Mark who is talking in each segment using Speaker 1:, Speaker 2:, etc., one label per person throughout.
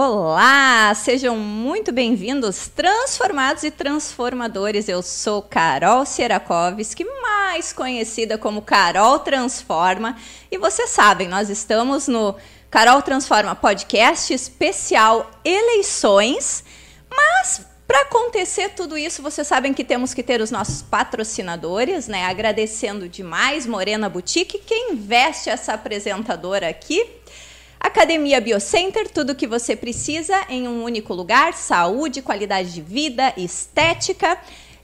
Speaker 1: Olá, sejam muito bem-vindos, transformados e transformadores. Eu sou Carol Sierakovski, mais conhecida como Carol Transforma, e vocês sabem, nós estamos no Carol Transforma podcast especial eleições, mas para acontecer tudo isso, vocês sabem que temos que ter os nossos patrocinadores, né? Agradecendo demais Morena Boutique, quem investe essa apresentadora aqui. Academia Biocenter, tudo o que você precisa em um único lugar: saúde, qualidade de vida, estética.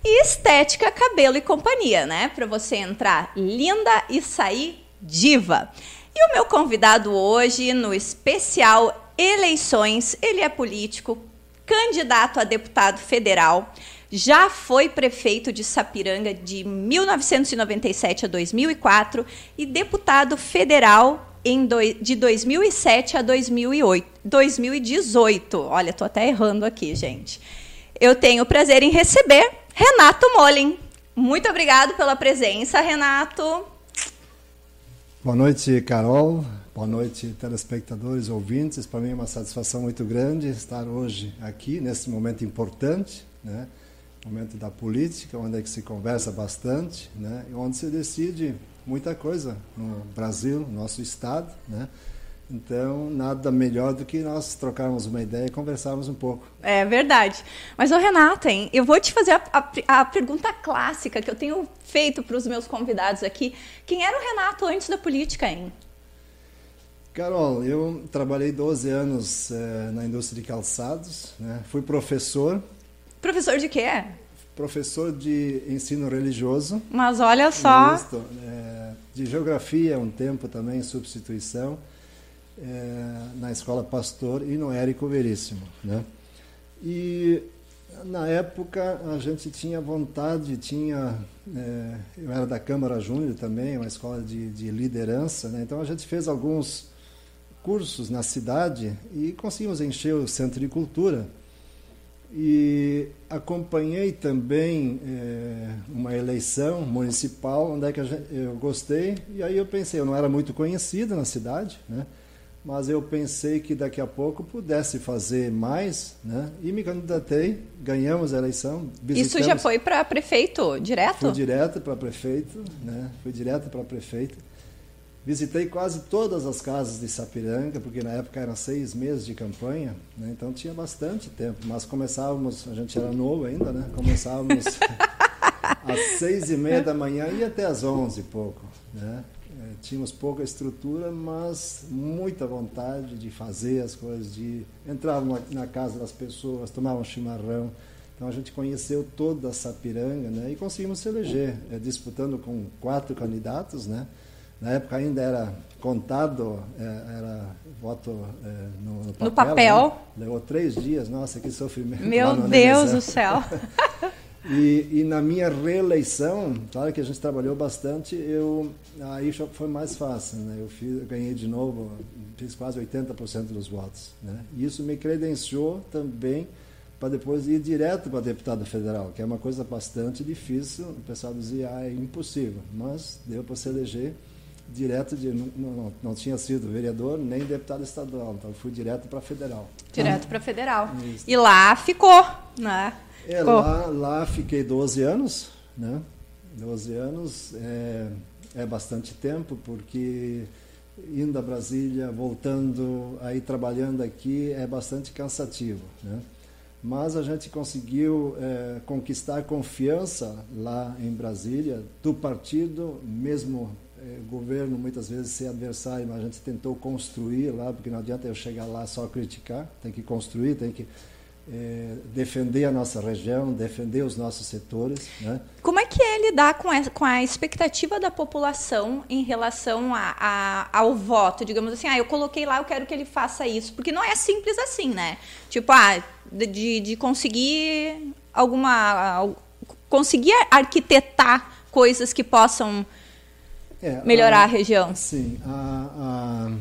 Speaker 1: E estética, cabelo e companhia, né? Para você entrar linda e sair diva. E o meu convidado hoje, no especial Eleições, ele é político, candidato a deputado federal, já foi prefeito de Sapiranga de 1997 a 2004 e deputado federal em do, de 2007 a 2008, 2018. Olha, tô até errando aqui, gente. Eu tenho o prazer em receber Renato Molin. Muito obrigado pela presença, Renato.
Speaker 2: Boa noite, Carol. Boa noite, telespectadores, ouvintes. Para mim é uma satisfação muito grande estar hoje aqui, nesse momento importante, né? momento da política, onde é que se conversa bastante, né? e onde se decide muita coisa no Brasil, nosso estado, né? Então, nada melhor do que nós trocarmos uma ideia e conversarmos um pouco.
Speaker 1: É verdade. Mas, o Renato, hein, eu vou te fazer a, a, a pergunta clássica que eu tenho feito para os meus convidados aqui. Quem era o Renato antes da política, hein?
Speaker 2: Carol, eu trabalhei 12 anos é, na indústria de calçados, né? fui professor.
Speaker 1: Professor de quê?
Speaker 2: Professor de ensino religioso.
Speaker 1: Mas olha só.
Speaker 2: é, de geografia, um tempo também, substituição, é, na escola Pastor e no Érico Veríssimo. Né? E na época a gente tinha vontade, tinha. É, eu era da Câmara Júnior também, uma escola de, de liderança, né? então a gente fez alguns cursos na cidade e conseguimos encher o centro de cultura e acompanhei também é, uma eleição municipal onde é que gente, eu gostei. E aí eu pensei eu não era muito conhecido na cidade né? Mas eu pensei que daqui a pouco pudesse fazer mais né? E me candidatei ganhamos a eleição
Speaker 1: isso já foi para prefeito direto?
Speaker 2: Fui direto para prefeito né? Fui direto para prefeito Visitei quase todas as casas de Sapiranga, porque na época eram seis meses de campanha, né? então tinha bastante tempo. Mas começávamos, a gente era novo ainda, né? Começávamos às seis e meia da manhã e até às onze e pouco, né? É, tínhamos pouca estrutura, mas muita vontade de fazer as coisas, de entrar na casa das pessoas, tomar um chimarrão. Então a gente conheceu toda a Sapiranga, né? E conseguimos se eleger, é, disputando com quatro candidatos, né? Na época ainda era contado, é, era voto é, no, papel.
Speaker 1: No papel.
Speaker 2: Né? Levou três dias, nossa, que sofrimento.
Speaker 1: Meu Deus do céu.
Speaker 2: e, e, na minha reeleição, claro que a gente trabalhou bastante, eu aí foi mais fácil, né? Eu, fiz, eu ganhei de novo, fiz quase 80% dos votos, né? E isso me credenciou também para depois ir direto para deputado federal, que é uma coisa bastante difícil. O pessoal dizia, ah, é impossível, mas deu para se eleger direto de não, não, não, tinha sido vereador nem deputado estadual, então fui direto para federal.
Speaker 1: Direto para federal. Isso. E lá ficou, né?
Speaker 2: É, ficou. Lá, lá fiquei 12 anos, né? 12 anos é, é bastante tempo, porque indo a Brasília, voltando, aí trabalhando aqui, é bastante cansativo, né? Mas a gente conseguiu é, conquistar confiança lá em Brasília do partido, mesmo governo muitas vezes ser adversário, mas a gente tentou construir lá, porque não adianta eu chegar lá só criticar, tem que construir, tem que é, defender a nossa região, defender os nossos setores. Né?
Speaker 1: Como é que é lidar com a, com a expectativa da população em relação a, a, ao voto? Digamos assim, ah, eu coloquei lá, eu quero que ele faça isso. Porque não é simples assim, né? Tipo, ah, de, de conseguir alguma. conseguir arquitetar coisas que possam é, melhorar a, a, região.
Speaker 2: Sim, a, a,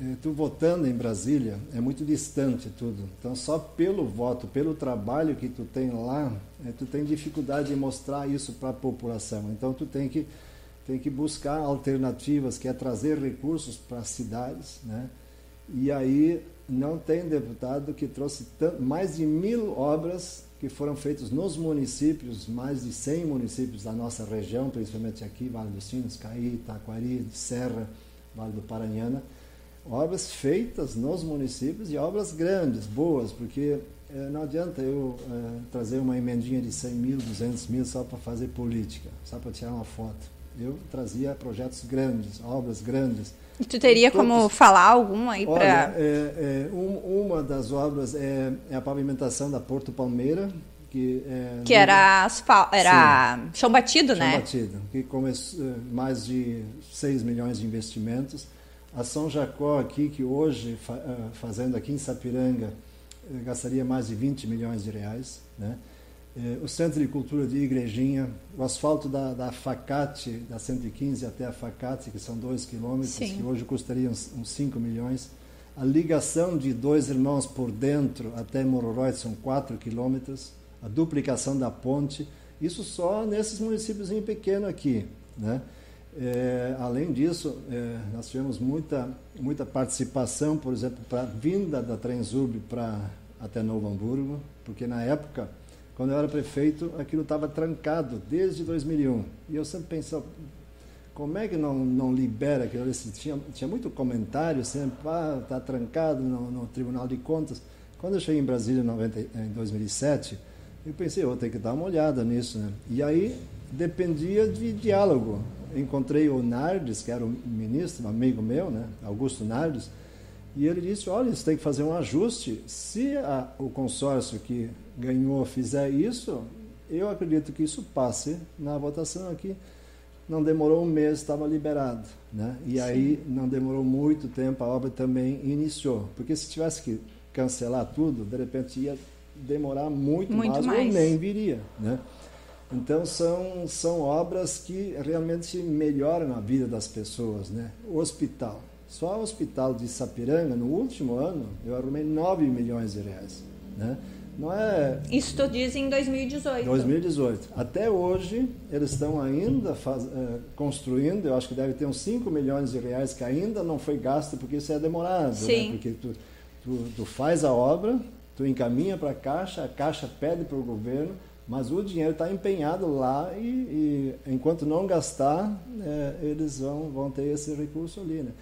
Speaker 2: é, tu votando em Brasília é muito distante tudo. Então, só pelo voto, pelo trabalho que tu tem lá, é, tu tem dificuldade de mostrar isso para a população. Então, tu tem que tem que buscar alternativas, que é trazer recursos para as cidades, né? E aí não tem deputado que trouxe mais de mil obras que foram feitas nos municípios, mais de 100 municípios da nossa região, principalmente aqui, Vale dos Sinos, Caí, Taquari, Serra, Vale do Paranhana, obras feitas nos municípios e obras grandes, boas, porque é, não adianta eu é, trazer uma emendinha de 100 mil, 200 mil só para fazer política, só para tirar uma foto. Eu trazia projetos grandes, obras grandes.
Speaker 1: E tu teria todos... como falar alguma aí para...
Speaker 2: É, é, um, uma das obras é, é, a pavimentação da Porto Palmeira, que, é,
Speaker 1: que era, asfal... era chão batido,
Speaker 2: chão
Speaker 1: né?
Speaker 2: Chão batido, que começou é, mais de 6 milhões de investimentos. A São Jacó aqui, que hoje, fazendo aqui em Sapiranga, eh, gastaria mais de 20 milhões de reais. Né? Eh, o Centro de Cultura de Igrejinha, o asfalto da, da Facate, da 115 até a Facate, que são 2 quilômetros, que hoje custaria uns, uns 5 milhões. A ligação de dois irmãos por dentro até Mororoid são 4 quilômetros. A duplicação da ponte, isso só nesses municípios pequenos aqui. Né? É, além disso, é, nós tivemos muita, muita participação, por exemplo, para a vinda da Transurb para até Novo Hamburgo, porque na época, quando eu era prefeito, aquilo estava trancado desde 2001. E eu sempre pensava, como é que não, não libera aquilo? Tinha, tinha muito comentário sempre, ah, está trancado no, no, Tribunal de Contas. Quando eu cheguei em Brasília em, 90, em 2007, eu pensei, vou ter que dar uma olhada nisso. Né? E aí dependia de diálogo encontrei o Nardes, que era o ministro, um amigo meu, né, Augusto Nardes, e ele disse: olha, você tem que fazer um ajuste. Se a, o consórcio que ganhou fizer isso, eu acredito que isso passe na votação aqui. Não demorou um mês, estava liberado. Né? E Sim. aí não demorou muito tempo, a obra também iniciou. Porque se tivesse que cancelar tudo, de repente ia demorar muito, muito mais, mais, ou nem viria. Né? Então são, são obras que realmente melhoram a vida das pessoas. Né? O hospital. Só o hospital de Sapiranga, no último ano, eu arrumei 9 milhões de reais. Né? Não é...
Speaker 1: Isso tu diz em 2018.
Speaker 2: 2018. Até hoje, eles estão ainda faz, uh, construindo, eu acho que deve ter uns 5 milhões de reais que ainda não foi gasto, porque isso é demorado. Né?
Speaker 1: Sim.
Speaker 2: Né? Porque tu, tu, tu faz a obra, tu encaminha para a Caixa, a Caixa pede para o governo, mas o dinheiro está empenhado lá e, e, enquanto não gastar, é, eles vão, vão ter esse recurso ali. Né?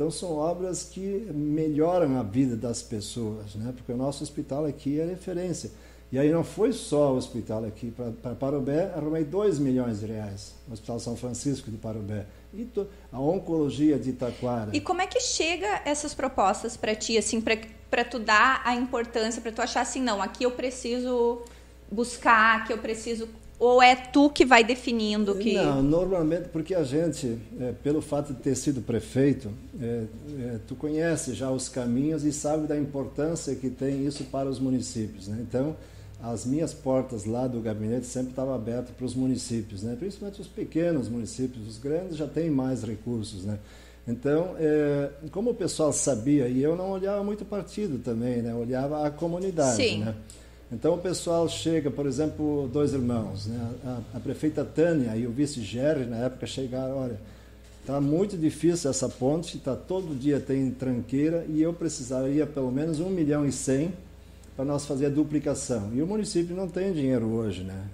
Speaker 2: Então são obras que melhoram a vida das pessoas, né? porque o nosso hospital aqui é referência. E aí não foi só o hospital aqui, para Parobé arrumei 2 milhões de reais, o Hospital São Francisco de Parobé. E to, a oncologia de Itaquara.
Speaker 1: E como é que chega essas propostas para ti, assim, para tu dar a importância, para tu achar assim, não, aqui eu preciso buscar, que eu preciso ou é tu que vai definindo que
Speaker 2: não normalmente porque a gente é, pelo fato de ter sido prefeito é, é, tu conhece já os caminhos e sabe da importância que tem isso para os municípios né? então as minhas portas lá do gabinete sempre estavam abertas para os municípios né? principalmente os pequenos municípios os grandes já têm mais recursos né então, é, como o pessoal sabia, e eu não olhava muito partido também, né? olhava a comunidade.
Speaker 1: Sim.
Speaker 2: Né? Então o pessoal chega, por exemplo, dois irmãos, né? a, a prefeita Tânia e o vice Jerry na época chegaram, olha, está muito difícil essa ponte, tá todo dia tem tranqueira e eu precisaria pelo menos um milhão e cem para nós fazer a duplicação. E o município não tem dinheiro hoje, né?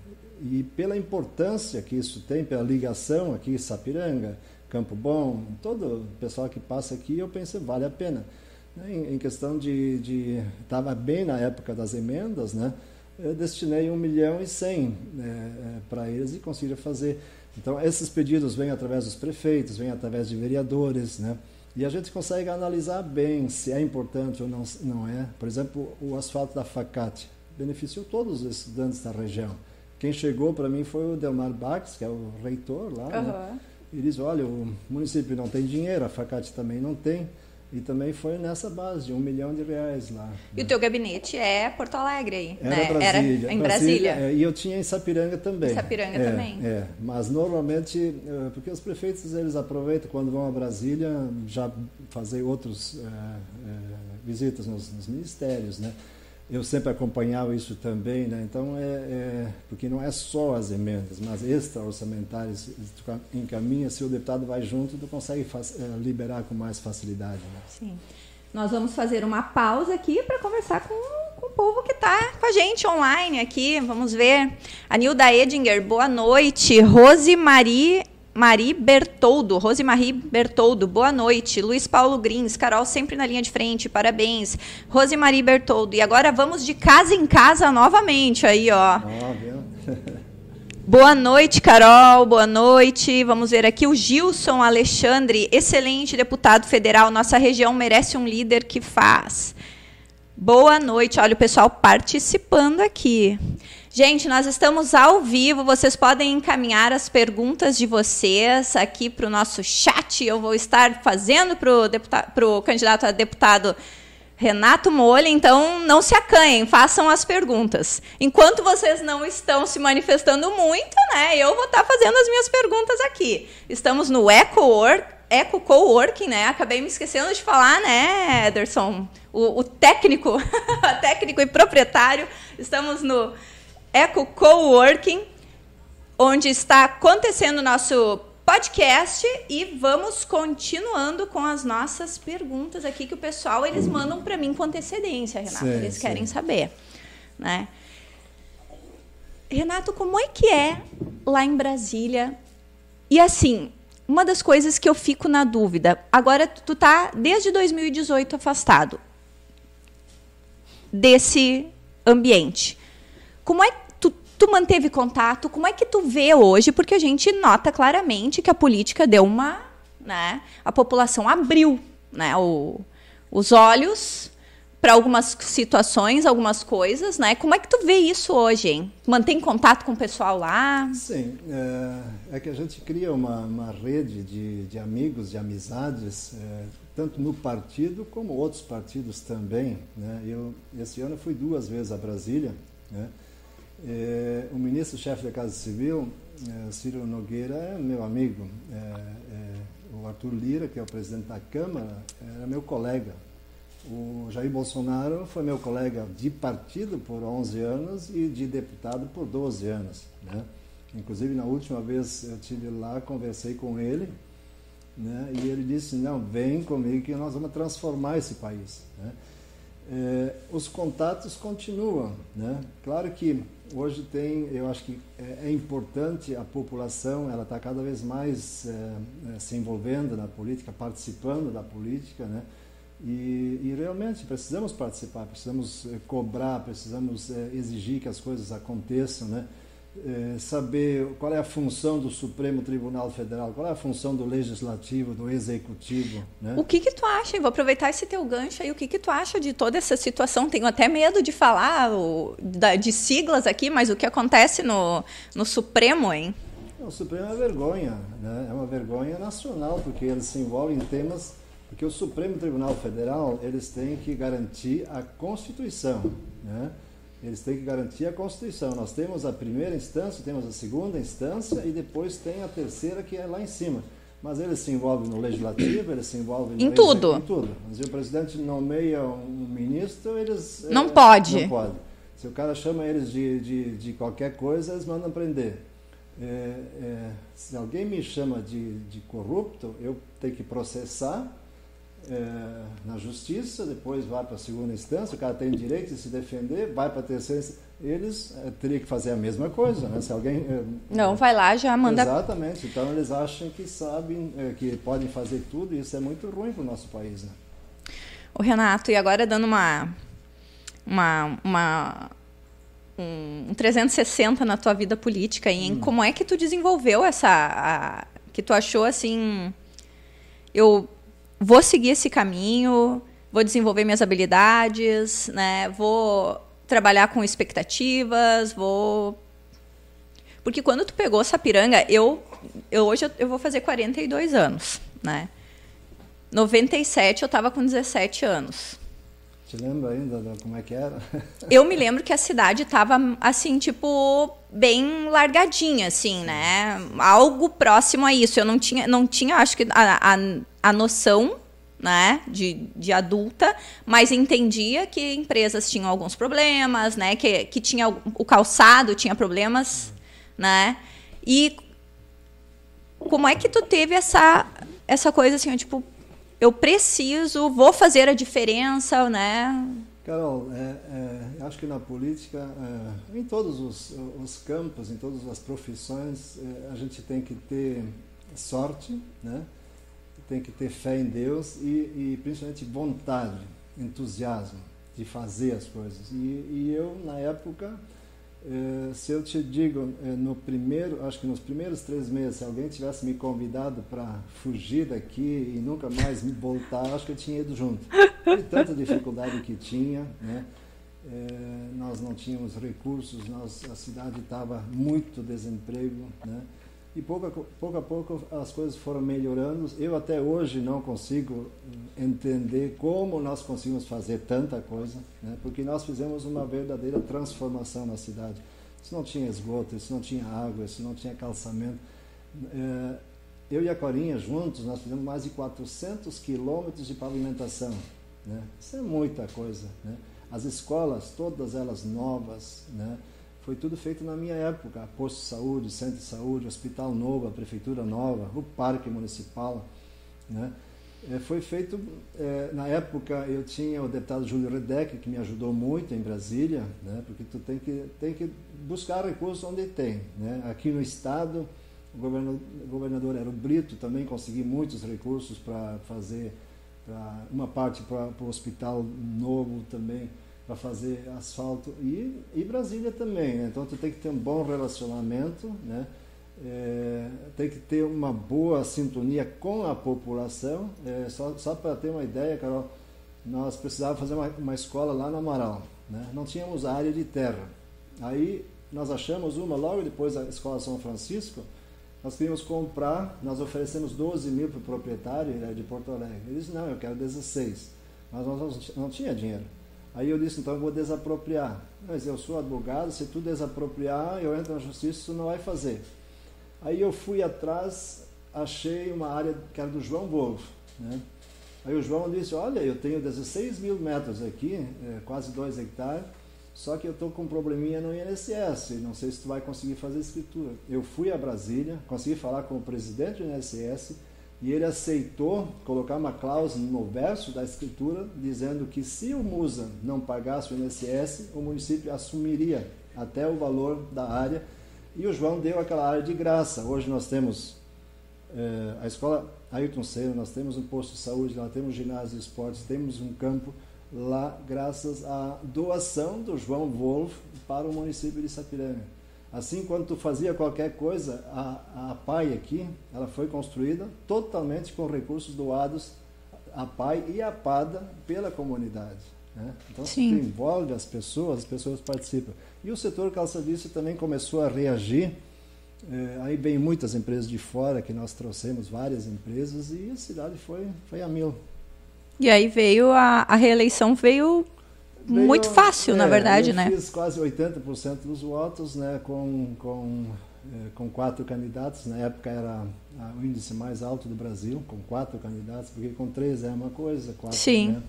Speaker 2: E pela importância que isso tem, pela ligação aqui, Sapiranga, Campo Bom, todo o pessoal que passa aqui, eu pensei, vale a pena. Em, questão de. Estava bem na época das emendas, né? Eu destinei um milhão e cem né, para eles e consegui fazer. Então, esses pedidos vêm através dos prefeitos, vêm através de vereadores, né? E a gente consegue analisar bem se é importante ou não, não é. Por exemplo, o asfalto da Facate beneficiou todos os estudantes da região. Quem chegou para mim foi o Delmar Bax, que é o reitor lá. Uhum. Né? E diz: olha, o município não tem dinheiro, a Facate também não tem. E também foi nessa base, de um milhão de reais lá.
Speaker 1: E né? o teu gabinete é Porto Alegre aí,
Speaker 2: Era
Speaker 1: né?
Speaker 2: Brasília. Era
Speaker 1: em Brasília. Brasília
Speaker 2: é, e eu tinha em Sapiranga também.
Speaker 1: Em Sapiranga
Speaker 2: é,
Speaker 1: também.
Speaker 2: É, mas normalmente, é, porque os prefeitos eles aproveitam quando vão a Brasília já fazer outros é, é, visitas nos, nos ministérios, né? Eu sempre acompanhava isso também, né? então é, é, porque não é só as emendas, mas extra-orçamentárias, encaminha, se o deputado vai junto, tu consegue é, liberar com mais facilidade. Né?
Speaker 1: Sim. Nós vamos fazer uma pausa aqui para conversar com, com, o povo que está com a gente online aqui. Vamos ver. A Nilda Edinger, boa noite. Rose Marie Bertoldo, Rosemarie Bertoldo, boa noite. Luiz Paulo Grins, Carol sempre na linha de frente, parabéns. Rosemarie Bertoldo. E agora vamos de casa em casa novamente aí, ó. Ah, boa noite, Carol. Boa noite. Vamos ver aqui o Gilson Alexandre, excelente deputado federal. Nossa região merece um líder que faz. Boa noite. Olha o pessoal participando aqui. Gente, nós estamos ao vivo. Vocês podem encaminhar as perguntas de vocês aqui para o nosso chat. Eu vou estar fazendo para o candidato a deputado Renato Molha. Então, não se acanhem, façam as perguntas. Enquanto vocês não estão se manifestando muito, né, eu vou estar fazendo as minhas perguntas aqui. Estamos no EcoWork. Eco Coworking, né? Acabei me esquecendo de falar, né, Ederson? O, o técnico, técnico e proprietário. Estamos no Eco Coworking, onde está acontecendo o nosso podcast e vamos continuando com as nossas perguntas aqui que o pessoal eles mandam para mim com antecedência, Renato, sim, eles sim. querem saber, né? Renato, como é que é lá em Brasília? E assim, uma das coisas que eu fico na dúvida, agora tu tá desde 2018 afastado desse ambiente. Como é Tu manteve contato? Como é que tu vê hoje? Porque a gente nota claramente que a política deu uma, né? A população abriu, né? O, os olhos para algumas situações, algumas coisas, né? Como é que tu vê isso hoje, hein? Mantém contato com o pessoal lá?
Speaker 2: Sim, é, é que a gente cria uma, uma rede de, de amigos, de amizades, é, tanto no partido como outros partidos também, né? Eu esse ano fui duas vezes a Brasília, né? É, o ministro-chefe da Casa Civil, é, Ciro Nogueira, é meu amigo. É, é, o Arthur Lira, que é o presidente da Câmara, era meu colega. O Jair Bolsonaro foi meu colega de partido por 11 anos e de deputado por 12 anos. Né? Inclusive, na última vez eu tive lá, conversei com ele, né? e ele disse: Não, vem comigo que nós vamos transformar esse país. Né? É, os contatos continuam. Né? Claro que hoje tem, eu acho que é, é importante a população, ela está cada vez mais é, é, se envolvendo na política, participando da política, né? E, e realmente precisamos participar, precisamos é, cobrar, precisamos exigir que as coisas aconteçam, né? É, saber qual é a função do Supremo Tribunal Federal, qual é a função do Legislativo, do Executivo. Né?
Speaker 1: O que que tu acha? Vou aproveitar esse teu gancho aí. O que que tu acha de toda essa situação? Tenho até medo de falar o, da, de siglas aqui, mas o que acontece no, no Supremo, hein?
Speaker 2: O Supremo é uma vergonha, né? é uma vergonha nacional, porque eles se envolvem em temas porque o Supremo Tribunal Federal eles têm que garantir a Constituição, né? Eles têm que garantir a Constituição. Nós temos a primeira instância, temos a segunda instância e depois tem a terceira que é lá em cima. Mas eles se envolvem no legislativo, eles se envolvem
Speaker 1: em tudo.
Speaker 2: Em tudo. Se o presidente nomeia um ministro, eles
Speaker 1: não é, pode.
Speaker 2: Não pode. Se o cara chama eles de, de, de qualquer coisa, eles mandam prender. É, é, se alguém me chama de, de corrupto, eu tenho que processar é, na justiça, depois vai para a segunda instância, o cara tem direito de se defender, vai para a terceira instância. Eles é, teriam que fazer a mesma coisa, né? Se alguém. É,
Speaker 1: Não, vai lá, já manda.
Speaker 2: Exatamente. Então eles acham que sabem, é, que podem fazer tudo, e isso é muito ruim para o nosso país. Né?
Speaker 1: O Renato, e agora dando uma. uma, uma um 360 na tua vida política, em hum. como é que tu desenvolveu essa. A, que tu achou assim. Eu vou seguir esse caminho, vou desenvolver minhas habilidades, né? Vou trabalhar com expectativas, vou porque quando tu pegou Sapiranga, eu, eu hoje eu vou fazer 42 anos, né? 97 eu estava com 17 anos.
Speaker 2: Te lembra ainda como é que era?
Speaker 1: eu me lembro que a cidade estava assim, tipo, bem largadinha, assim, né? Algo próximo a isso. Eu não tinha, não tinha acho que a, a, a noção né, de, de adulta, mas entendia que empresas tinham alguns problemas, né, que, que tinha o calçado tinha problemas, né, e como é que tu teve essa essa coisa assim, tipo, eu preciso, vou fazer a diferença, né?
Speaker 2: Carol, é, é, acho que na política, é, em todos os, os, campos, em todas as profissões, é, a gente tem que ter sorte, né? tem que ter fé em Deus e, e principalmente vontade, entusiasmo de fazer as coisas. E, e eu, na época, se eu te digo, eh, no primeiro, acho que nos primeiros três meses, se alguém tivesse me convidado para fugir daqui e nunca mais me voltar, acho que eu tinha ido junto. De tanta dificuldade que tinha, né? Eh, nós não tínhamos recursos, nós, a cidade estava muito desemprego, né? E pouco a, pouco a pouco as coisas foram melhorando. Eu até hoje não consigo entender como nós conseguimos fazer tanta coisa, né? porque nós fizemos uma verdadeira transformação na cidade. Isso não tinha esgoto, isso não tinha água, isso não tinha calçamento. É, eu e a Corinha juntos, nós fizemos mais de 400 quilômetros de pavimentação. Né? Isso é muita coisa. Né? As escolas, todas elas novas, né? Foi tudo feito na minha época. Posto de saúde, centro de saúde, hospital novo, a prefeitura nova, o parque municipal. Né? É, foi feito, é, na época eu tinha o deputado Júlio Redeck, que me ajudou muito em Brasília, né? porque tu tem que, tem que buscar recursos onde tem. Né? Aqui no estado, o governador, o governador era o Brito, também consegui muitos recursos para fazer pra, uma parte para o hospital novo também para fazer asfalto e, e Brasília também. Né? Então tu tem que ter um bom relacionamento, né? É, tem que ter uma boa sintonia com a população. É, só só para ter uma ideia, Carol, nós precisávamos fazer uma, uma escola lá no Amaral. Né? Não tínhamos área de terra. Aí nós achamos uma logo depois da Escola São Francisco. Nós queríamos comprar, nós oferecemos 12 mil para o proprietário né, de Porto Alegre. Ele disse: Não, eu quero 16. Mas nós não, não tinha dinheiro. Aí eu disse, então eu vou desapropriar. Mas eu sou advogado, se tu desapropriar, eu entro na justiça, isso não vai fazer. Aí eu fui atrás, achei uma área que era do João Wolf. Né? Aí o João disse, olha, eu tenho 16 mil metros aqui, é, quase 2 hectares, só que eu estou com um probleminha no INSS, não sei se tu vai conseguir fazer escritura. Eu fui a Brasília, consegui falar com o presidente do INSS, e ele aceitou colocar uma cláusula no verso da escritura dizendo que se o Musa não pagasse o INSS, o município assumiria até o valor da área e o João deu aquela área de graça. Hoje nós temos é, a escola Ayrton Senna, nós temos um posto de saúde, nós temos ginásio de esportes, temos um campo lá graças à doação do João Wolf para o município de Sapiranga. Assim, quando tu fazia qualquer coisa, a, a PAI aqui, ela foi construída totalmente com recursos doados à PAI e à PADA pela comunidade. Né? Então, Sim. se envolve as pessoas, as pessoas participam. E o setor calçadista também começou a reagir. É, aí vem muitas empresas de fora, que nós trouxemos várias empresas, e a cidade foi, foi a mil.
Speaker 1: E aí veio a, a reeleição veio Muito fácil, é, na verdade,
Speaker 2: eu
Speaker 1: né?
Speaker 2: Fiz quase 80% dos votos, né, com, com, é, com quatro candidatos. Na época era o índice mais alto do Brasil, com quatro candidatos, porque com três é uma coisa, quatro,
Speaker 1: Sim.
Speaker 2: Né?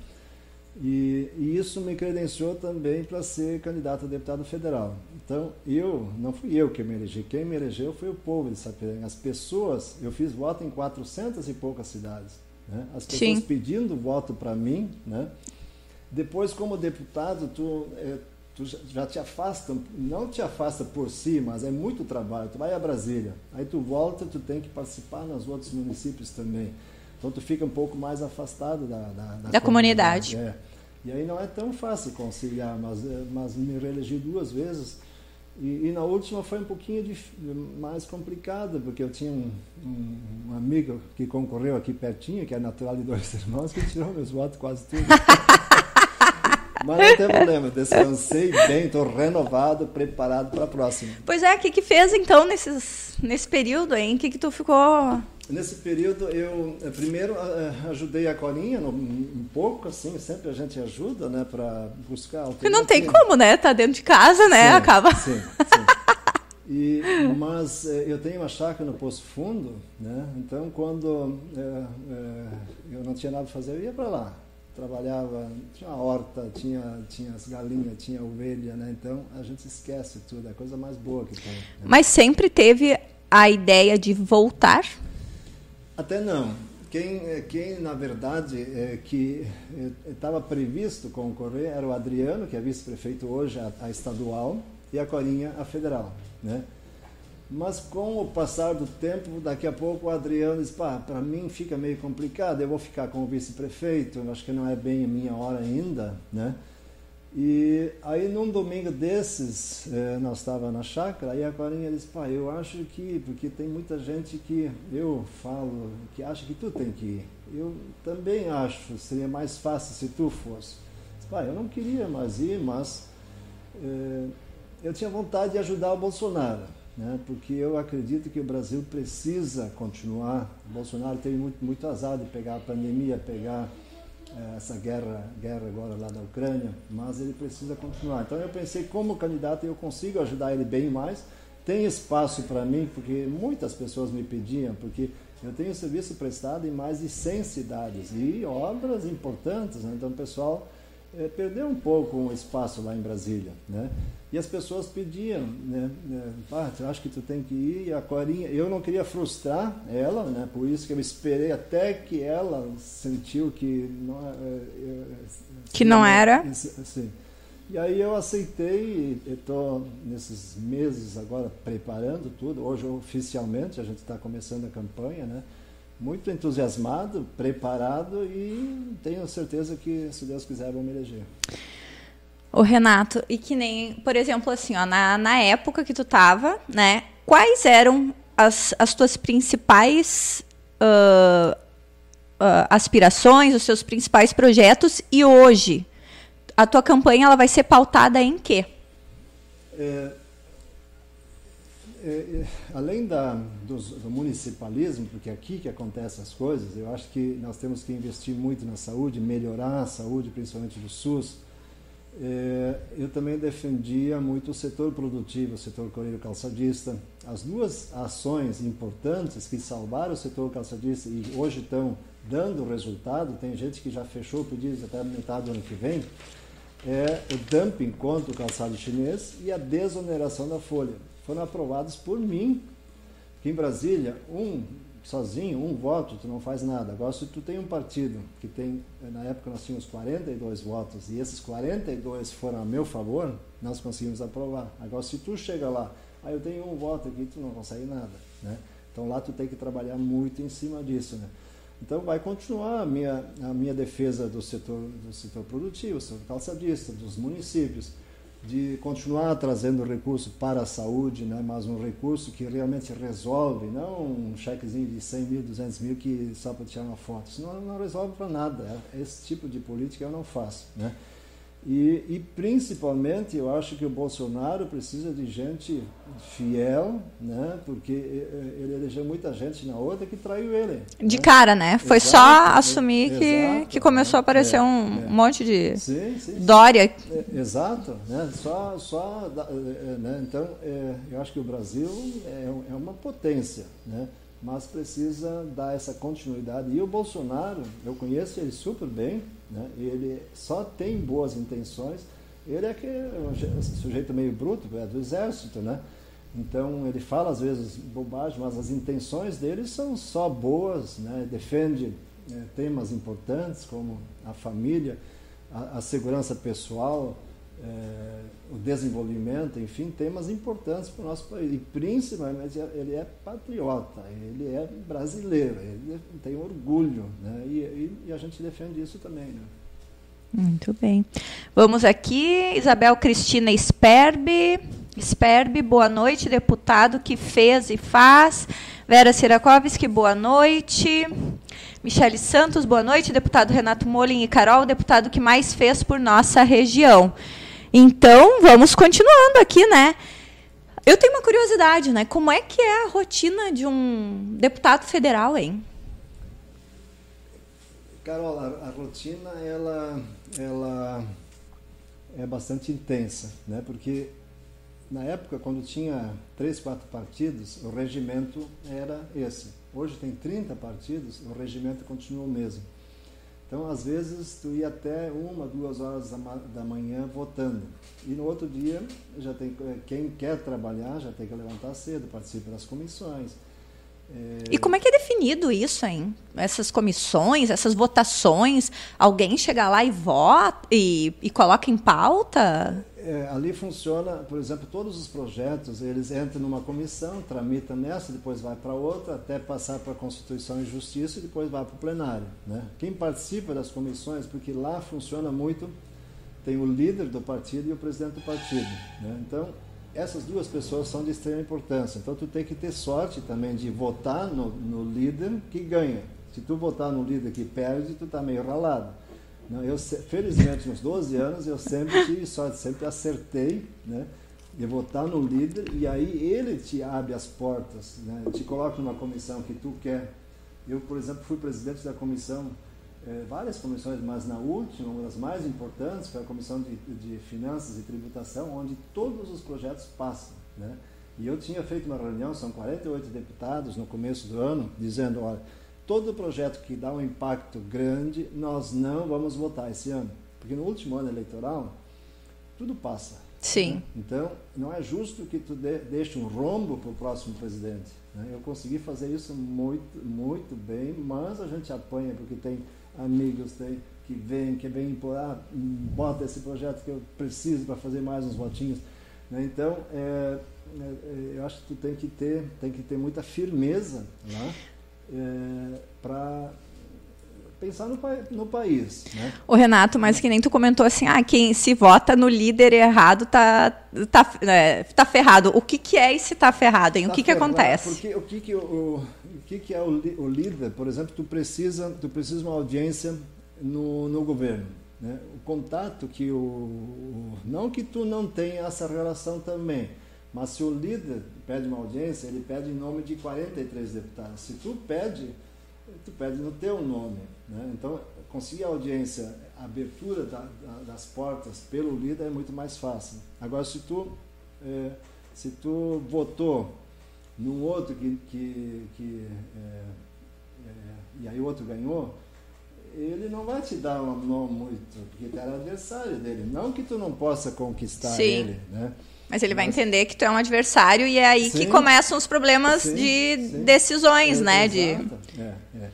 Speaker 2: E, e, isso me credenciou também para ser candidato a deputado federal. Então, eu, não fui eu que me elegi, quem me elegeu foi o povo de Sapiranga. As pessoas, eu fiz voto em 400 e poucas cidades. Né? As pessoas Sim. pedindo voto para mim, né? Depois, como deputado, tu, é, tu já te afasta, não te afasta por si, mas é muito trabalho. Tu vai a Brasília, aí tu volta, tu tem que participar nos outros municípios também. Então tu fica um pouco mais afastado da, da,
Speaker 1: da, da comunidade.
Speaker 2: comunidade. É. E aí não é tão fácil conciliar, mas, é, mas me reelegi duas vezes. E, e, na última foi um pouquinho de, mais complicado, porque eu tinha um, um, um, amigo que concorreu aqui pertinho, que é natural de dois irmãos, que tirou meus votos quase tudo. Mas não tem problema, descansei bem, estou renovado, preparado para a próxima.
Speaker 1: Pois é, o que, que fez então nesses, nesse período aí? O que, que tu ficou.
Speaker 2: Nesse período eu eh, primeiro eh, ajudei a Corinha um pouco, assim, sempre a gente ajuda, né, para buscar.
Speaker 1: Porque não tem como, né? Tá dentro de casa, né? Sim, Acaba. Sim, sim.
Speaker 2: E, mas eh, eu tenho uma chácara no Poço Fundo, né? Então quando é, é, eu não tinha nada para fazer, eu ia para lá trabalhava, tinha horta, tinha, tinha as galinhas, tinha ovelha, né? Então a gente esquece tudo, é a coisa mais boa que tem. Né?
Speaker 1: Mas sempre teve a ideia de voltar?
Speaker 2: Até não. quem, é, quem na verdade, é, que estava previsto concorrer era o Adriano, que é vice-prefeito hoje, a, a, estadual, e a Corinha, a federal. Né? Mas com o passar do tempo, daqui a pouco o Adriano disse, pá, para mim fica meio complicado, eu vou ficar com o vice-prefeito, acho que não é bem a minha hora ainda, né? E aí num domingo desses, eh, nós estávamos na chácara, aí a Corinha disse, pai, eu acho que, porque tem muita gente que eu falo, que acha que tu tem que ir. Eu também acho, seria mais fácil se tu fosse. Disse, pai, eu não queria mais ir, mas eh, eu tinha vontade de ajudar o Bolsonaro, né? porque eu acredito que o Brasil precisa continuar. O Bolsonaro teve muito, muito azar de pegar a pandemia, pegar é, essa guerra, guerra agora lá da Ucrânia, mas ele precisa continuar. Então eu pensei, como candidato, eu consigo ajudar ele bem mais. Tem espaço para mim, porque muitas pessoas me pediam, porque eu tenho serviço prestado em mais de 100 cidades e obras importantes, né? então pessoal é, perdeu um pouco o espaço lá em Brasília, né? E as pessoas pediam, né? Ah, eu acho que tu tem que ir. E a Corinha, eu não queria frustrar ela, né? Por isso que eu esperei até que ela sentiu que não, é,
Speaker 1: é, que não era.
Speaker 2: Sim. E aí eu aceitei e estou nesses meses agora preparando tudo. Hoje oficialmente a gente está começando a campanha, né? Muito entusiasmado, preparado e tenho certeza que, se Deus quiser, vou me eleger
Speaker 1: o Renato, e que nem, por exemplo, assim, ó, na, na época que tu tava, né? Quais eram as, as tuas principais uh, uh, aspirações, os seus principais projetos e hoje a tua campanha ela vai ser pautada em quê? É,
Speaker 2: além da, do, do, municipalismo, porque é aqui que acontecem as coisas, eu acho que nós temos que investir muito na saúde, melhorar a saúde, principalmente do SUS é, eu também defendia muito o setor produtivo, o setor coreiro calçadista. As duas ações importantes que salvaram o setor calçadista e hoje estão dando resultado, tem gente que já fechou pedidos até metade do ano que vem, é o dumping contra o calçado chinês e a desoneração da folha. Foram aprovados por mim, que em Brasília, um sozinho, um voto, tu não faz nada. Agora, se tu tem um partido que tem, na época nós tínhamos 42 votos, e esses 42 foram a meu favor, nós conseguimos aprovar. Agora, se tu chega lá, aí ah, eu tenho um voto aqui, tu não consegue nada, né? Então lá tu tem que trabalhar muito em cima disso, né? Então vai continuar a minha, a minha defesa do setor, do setor produtivo, do setor calçadista, dos municípios, de continuar trazendo recurso para a saúde, né, mas um recurso que realmente resolve, não um chequezinho de 100 mil, 200 mil que só para tirar uma foto. Isso não, não resolve para nada. Esse tipo de política eu não faço. Né? E, e, principalmente eu acho que o Bolsonaro precisa de gente fiel, né? Porque ele elegeu muita gente na outra que traiu ele.
Speaker 1: De né? cara, né? Foi exato, só assumir que, exato, que começou a aparecer é, um é. monte de sim, sim, Dória.
Speaker 2: É, exato, né? Só, só, é, né? Então, é, eu acho que o Brasil é, é uma potência, né? Mas precisa dar essa continuidade. E o Bolsonaro, eu conheço ele super bem, né? ele só tem boas intenções. Ele é que é um sujeito meio bruto, é do exército, né? Então ele fala às vezes bobagem, mas as intenções dele são só boas, né? Defende é, temas importantes como a família, a, a segurança pessoal, é, o desenvolvimento, enfim, temas importantes para o nosso país. E principalmente ele é patriota, ele é brasileiro, ele tem orgulho, né? e, e, e a gente defende isso também. Né?
Speaker 1: Muito bem. Vamos aqui, Isabel Cristina Sperbe. Sperbe, boa noite, deputado que fez e faz. Vera Sirakovski, boa noite. Michele Santos, boa noite. Deputado Renato Molin e Carol, deputado que mais fez por nossa região. Então, vamos continuando aqui, né? Eu tenho uma curiosidade, né? Como é que é a rotina de um deputado federal, hein?
Speaker 2: Carol, a, a rotina ela, ela é bastante intensa, né? Porque na época, quando tinha três, quatro partidos, o regimento era esse. Hoje tem 30 partidos, o regimento continua o mesmo. Então, às vezes, tu ia até uma, duas horas da manhã votando. E no outro dia, já tem quem quer trabalhar já tem que levantar cedo, participa das comissões.
Speaker 1: E como é que é definido isso, hein? Essas comissões, essas votações, alguém chega lá e vota e, e coloca em pauta?
Speaker 2: É, ali funciona, por exemplo, todos os projetos, eles entram numa comissão, tramitam nessa, depois vai para outra, até passar para a Constituição e Justiça e depois vai para o plenário. Né? Quem participa das comissões, porque lá funciona muito, tem o líder do partido e o presidente do partido. Né? Então, essas duas pessoas são de extrema importância. Então, tu tem que ter sorte também de votar no, no líder que ganha. Se tu votar no líder que perde, tu está meio ralado. Não, eu, felizmente, nos 12 anos, eu sempre tive sorte, sempre acertei, né? De votar no líder e aí ele te abre as portas, né? Te coloca numa comissão que tu quer. Eu, por exemplo, fui presidente da comissão, eh, várias comissões, mas na última, uma das mais importantes, foi a comissão de, de finanças e tributação, onde todos os projetos passam, né? E eu tinha feito uma reunião, são 48 deputados no começo do ano, dizendo, olha, todo projeto que dá um impacto grande, nós não vamos votar esse ano. Porque no último ano eleitoral, tudo passa.
Speaker 1: Sim.
Speaker 2: Né? Então, não é justo que tu de, deixe um rombo para o próximo presidente. Né? Eu consegui fazer isso muito, muito bem, mas a gente apanha porque tem amigos tem, que vêm, que vêm, ah, bota esse projeto que eu preciso para fazer mais uns votinhos. Né? Então, é, é, eu acho que tu tem que ter, tem que ter muita firmeza. Né? é, para pensar no, no país. Né?
Speaker 1: O Renato, mas que nem tu comentou assim, ah, quem se vota no líder errado tá, tá, é, tá ferrado. O que, que é esse tá ferrado? Hein? Tá o que, que acontece?
Speaker 2: Porque o que, que, o, o, que, que é o, o líder? Por exemplo, tu precisa, tu precisa de uma audiência no, no governo. Né? O contato que o. Não que tu não tenha essa relação também, mas se o líder pede uma audiência, ele pede em nome de 43 deputados. Se tu pede, tu pede no teu nome. Né? Então, conseguir a audiência, a abertura da, da, das portas pelo líder é muito mais fácil. Agora, se tu, é, se tu votou num outro que, que, que é, é, e aí o outro ganhou, ele não vai te dar uma mão muito, porque tu era adversário dele. Não que tu não possa conquistar Sim. ele, né?
Speaker 1: Mas ele vai Mas... entender que tu é um adversário e é aí sim, que começam os problemas sim, de sim. decisões, é, né?
Speaker 2: De... É, é.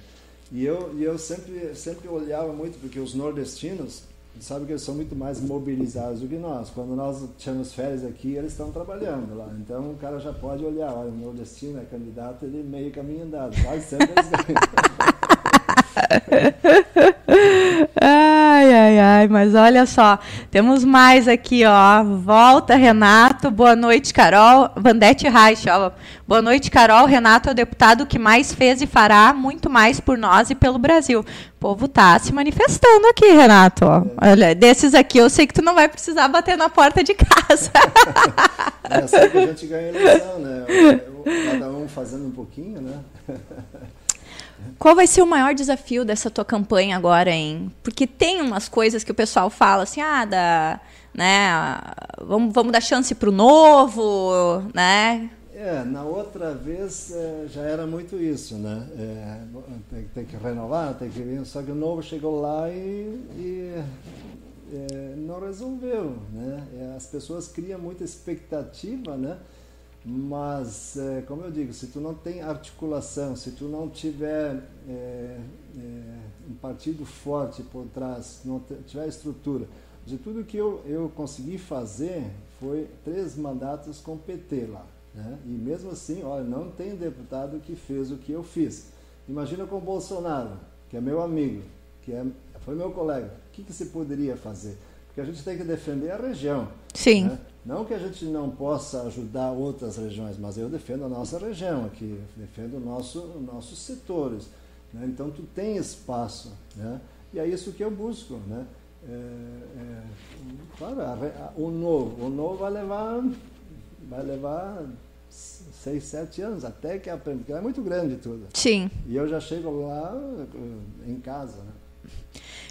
Speaker 2: E eu, e eu sempre, sempre olhava muito, porque os nordestinos, sabe que eles são muito mais mobilizados do que nós. Quando nós tiramos férias aqui, eles estão trabalhando lá. Então o cara já pode olhar, olha, o nordestino é candidato, ele meio caminho andado. Quase sempre eles ganham.
Speaker 1: ai, ai, ai, mas olha só, temos mais aqui, ó. Volta, Renato. Boa noite, Carol. Vandete Reich, ó. Boa noite, Carol. Renato é o deputado que mais fez e fará muito mais por nós e pelo Brasil. O povo tá se manifestando aqui, Renato. Ó. Olha, desses aqui eu sei que tu não vai precisar bater na porta de casa.
Speaker 2: é assim que a gente ganha eleição, né? Cada um fazendo um pouquinho, né?
Speaker 1: Qual vai ser o maior desafio dessa tua campanha agora, hein? Porque tem umas coisas que o pessoal fala assim, ah, da, né, vamos, vamos dar chance para o novo, né?
Speaker 2: É, na outra vez é, já era muito isso, né? É, tem, tem, que renovar, tem que vir, só que o novo chegou lá e, e é, não resolveu, né? As pessoas criam muita expectativa, né? Mas, é, como eu digo, se tu não tem articulação, se tu não tiver é, é, um partido forte por trás, não tiver estrutura, de tudo que eu, eu consegui fazer foi três mandatos com PT lá. Né? E mesmo assim, olha, não tem deputado que fez o que eu fiz. Imagina com o Bolsonaro, que é meu amigo, que é, foi meu colega. O que, que se poderia fazer? Porque a gente tem que defender a região.
Speaker 1: Sim. Né?
Speaker 2: Não que a gente não possa ajudar outras regiões, mas eu defendo a nossa região aqui, defendo nosso, nossos setores. Né? Então, tu tem espaço. Né? E é isso que eu busco. Né? É, é, claro, a, a, o novo. O novo vai levar, vai levar seis, sete anos até que aprenda, porque é muito grande tudo.
Speaker 1: Sim.
Speaker 2: E eu já chego lá eh, em casa. Né?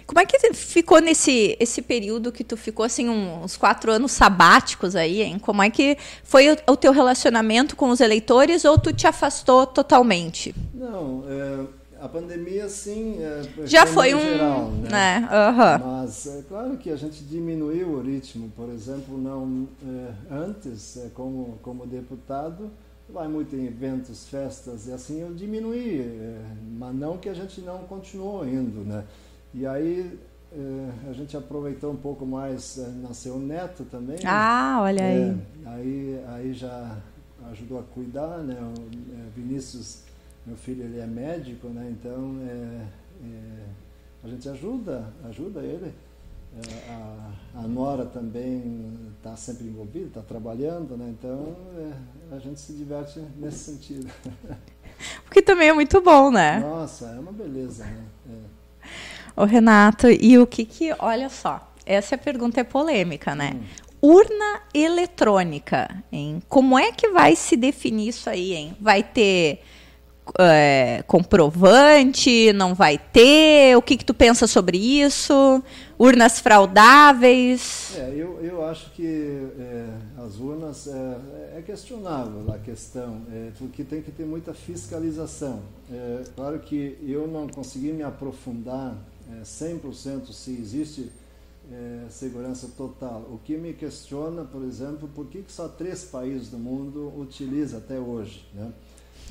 Speaker 1: Como é que ficou nesse esse período que tu ficou assim uns quatro anos sabáticos aí, hein? Como é que foi o, o teu relacionamento com os eleitores ou tu te afastou totalmente?
Speaker 2: Não, é, a pandemia sim. É,
Speaker 1: Já foi um,
Speaker 2: geral,
Speaker 1: né? né? Uhum.
Speaker 2: Mas é claro que a gente diminuiu o ritmo. Por exemplo, não é, antes é, como como deputado vai muito em eventos, festas, e assim eu diminuí, é, mas não que a gente não continuou indo, né? E aí é, a gente aproveitou um pouco mais, é, nasceu o neto também.
Speaker 1: Ah, olha aí.
Speaker 2: É, aí. Aí já ajudou a cuidar, né? O é, Vinícius, meu filho, ele é médico, né? Então é, a gente ajuda, ajuda ele. É, a, a, Nora também está sempre envolvida, está trabalhando, né? então é, a gente se diverte nesse sentido.
Speaker 1: O que também é muito bom, né?
Speaker 2: Nossa, é uma beleza, né?
Speaker 1: Ô Renato, e o que que, olha só, essa pergunta é polêmica, né? Hum. Urna eletrônica, hein? Como é que vai se definir isso aí, hein? Vai ter é, comprovante? Não vai ter? O que, que tu pensa sobre isso? Urnas fraudáveis?
Speaker 2: É, eu, eu acho que é, as urnas é, é, questionável a questão, porque tem que ter muita fiscalização. Claro que eu não consegui me aprofundar 100% se existe segurança total. O que me questiona, por exemplo, por que, que só três países do mundo utilizam até hoje, né?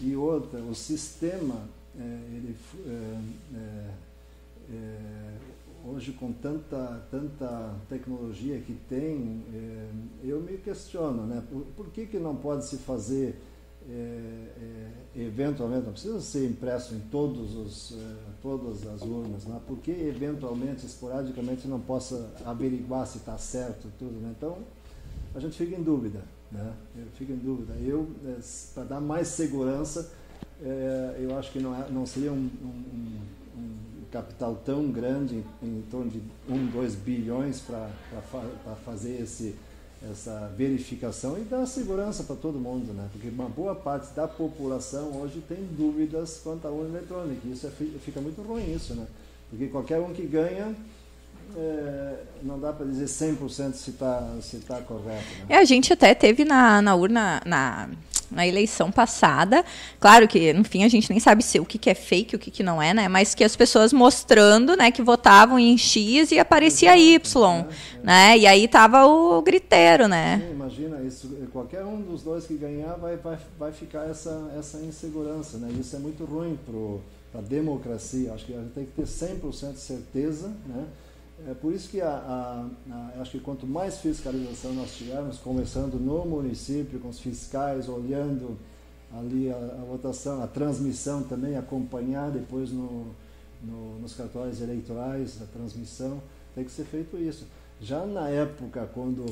Speaker 2: E outra, o sistema, é, ele, é, é, é, hoje com tanta, tanta tecnologia que tem, é, eu me questiono, né? Por, por, que, que não pode se fazer eventualmente, não precisa ser impresso em todos os, todas as urnas, né? por que eventualmente, esporadicamente, não possa averiguar se está certo tudo, né? Então, a gente fica em dúvida. Né? Eu fico em dúvida. Eu, é, para dar mais segurança, é, eu acho que não, é, não seria um, um, um, capital tão grande, em, torno de 1, 2 bilhões, para fa fazer esse, essa verificação e dar segurança para todo mundo, né? Porque uma boa parte da população hoje tem dúvidas quanto à urna eletrônica. Isso é, fica muito ruim isso, né? Porque qualquer um que ganha é, não dá para dizer 100% se está se tá correto. Né?
Speaker 1: É, a gente até teve na, na urna, na, na eleição passada, claro que, no fim, a gente nem sabe se o que, que é fake, o que, que não é, né? Mas que as pessoas mostrando, né, que votavam em X e aparecia Y, né? E aí tava o griteiro, né?
Speaker 2: Sim, imagina isso, qualquer um dos dois que ganhar vai, vai, vai ficar essa, essa insegurança, né? Isso é muito ruim para a democracia. Acho que a gente tem que ter 100% de certeza, né? É por isso que a, a, a, acho que quanto mais fiscalização nós tivermos, começando no município, com os fiscais olhando ali a, a votação, a transmissão também, acompanhar depois no, no, nos cartórios eleitorais, a transmissão, tem que ser feito isso. Já na época, quando,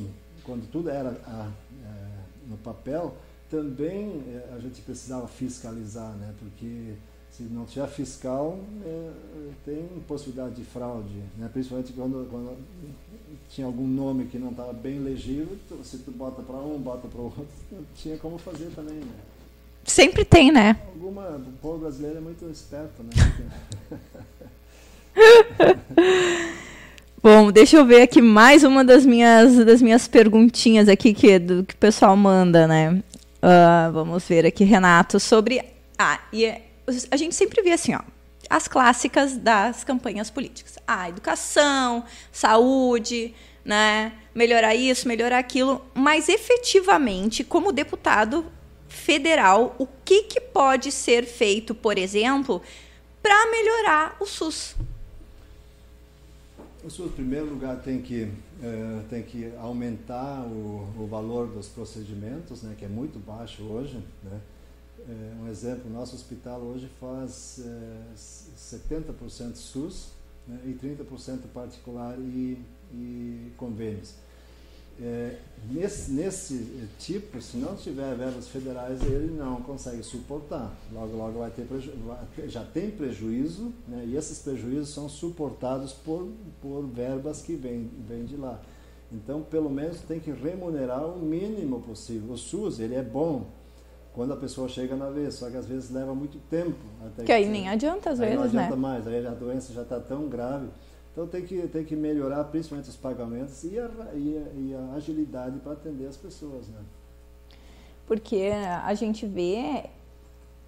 Speaker 2: quando tudo era é, no papel, também é, a gente precisava fiscalizar, né? porque se não tiver fiscal, é, tem possibilidade de fraude, né? principalmente quando, quando tinha algum nome que não estava bem legível, se tu bota para um, bota para o outro, tinha como fazer também. Né?
Speaker 1: Sempre tem, né?
Speaker 2: Alguma, o povo brasileiro é muito esperto, né?
Speaker 1: Bom, deixa eu ver aqui mais uma das minhas, das minhas perguntinhas aqui que, do, que o pessoal manda, né? Uh, vamos ver aqui, Renato, sobre... Ah, e a gente sempre vê assim, ó, as clássicas das campanhas políticas. A educação, saúde, né? Melhorar isso, melhorar aquilo, mas efetivamente, como deputado federal, o que, que pode ser feito, por exemplo, para melhorar o SUS?
Speaker 2: O SUS, em primeiro lugar, tem que, é, tem que aumentar o, o valor dos procedimentos, né, que é muito baixo hoje, né? É, um exemplo, nosso hospital hoje faz é, 70% SUS né, e 30% particular e, e convênios. É, nesse, nesse, tipo, se não tiver verbas federais, ele não consegue suportar. Logo, logo vai ter já tem prejuízo, né, e esses prejuízos são suportados por, por verbas que vêm vem de lá. Então, pelo menos tem que remunerar o mínimo possível. O SUS, ele é bom, quando a pessoa chega na vez, só que às vezes leva muito tempo.
Speaker 1: Até que aí nem adianta às
Speaker 2: aí
Speaker 1: vezes,
Speaker 2: não adianta
Speaker 1: né?
Speaker 2: mais, aí a doença já está tão grave. Então tem que, tem que melhorar principalmente os pagamentos e a, e a, e a agilidade para atender as pessoas, né?
Speaker 1: Porque a gente vê,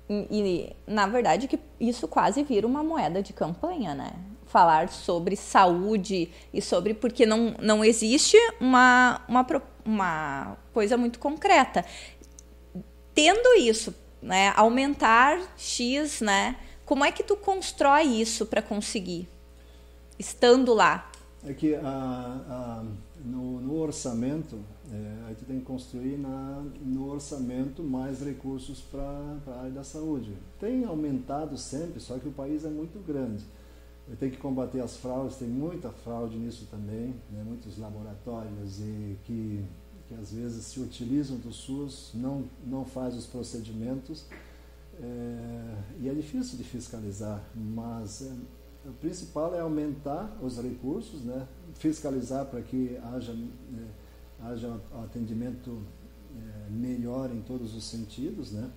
Speaker 1: e na verdade que isso quase vira uma moeda de campanha, né? Falar sobre saúde e sobre porque não, não existe uma, uma, uma coisa muito concreta tendo isso, né, aumentar X, né? Como é que tu constrói isso para conseguir? Estando lá.
Speaker 2: É que a, a, no, no, orçamento, é, aí tu tem que construir na, no orçamento mais recursos para a área da saúde. Tem aumentado sempre, só que o país é muito grande. Tem que combater as fraudes, tem muita fraude nisso também, né? muitos laboratórios e que, que às vezes se utilizam do SUS, não, não faz os procedimentos é, e é difícil de fiscalizar, mas é, o principal é aumentar os recursos, né? fiscalizar para que haja, é, haja atendimento é, melhor em todos os sentidos. Né?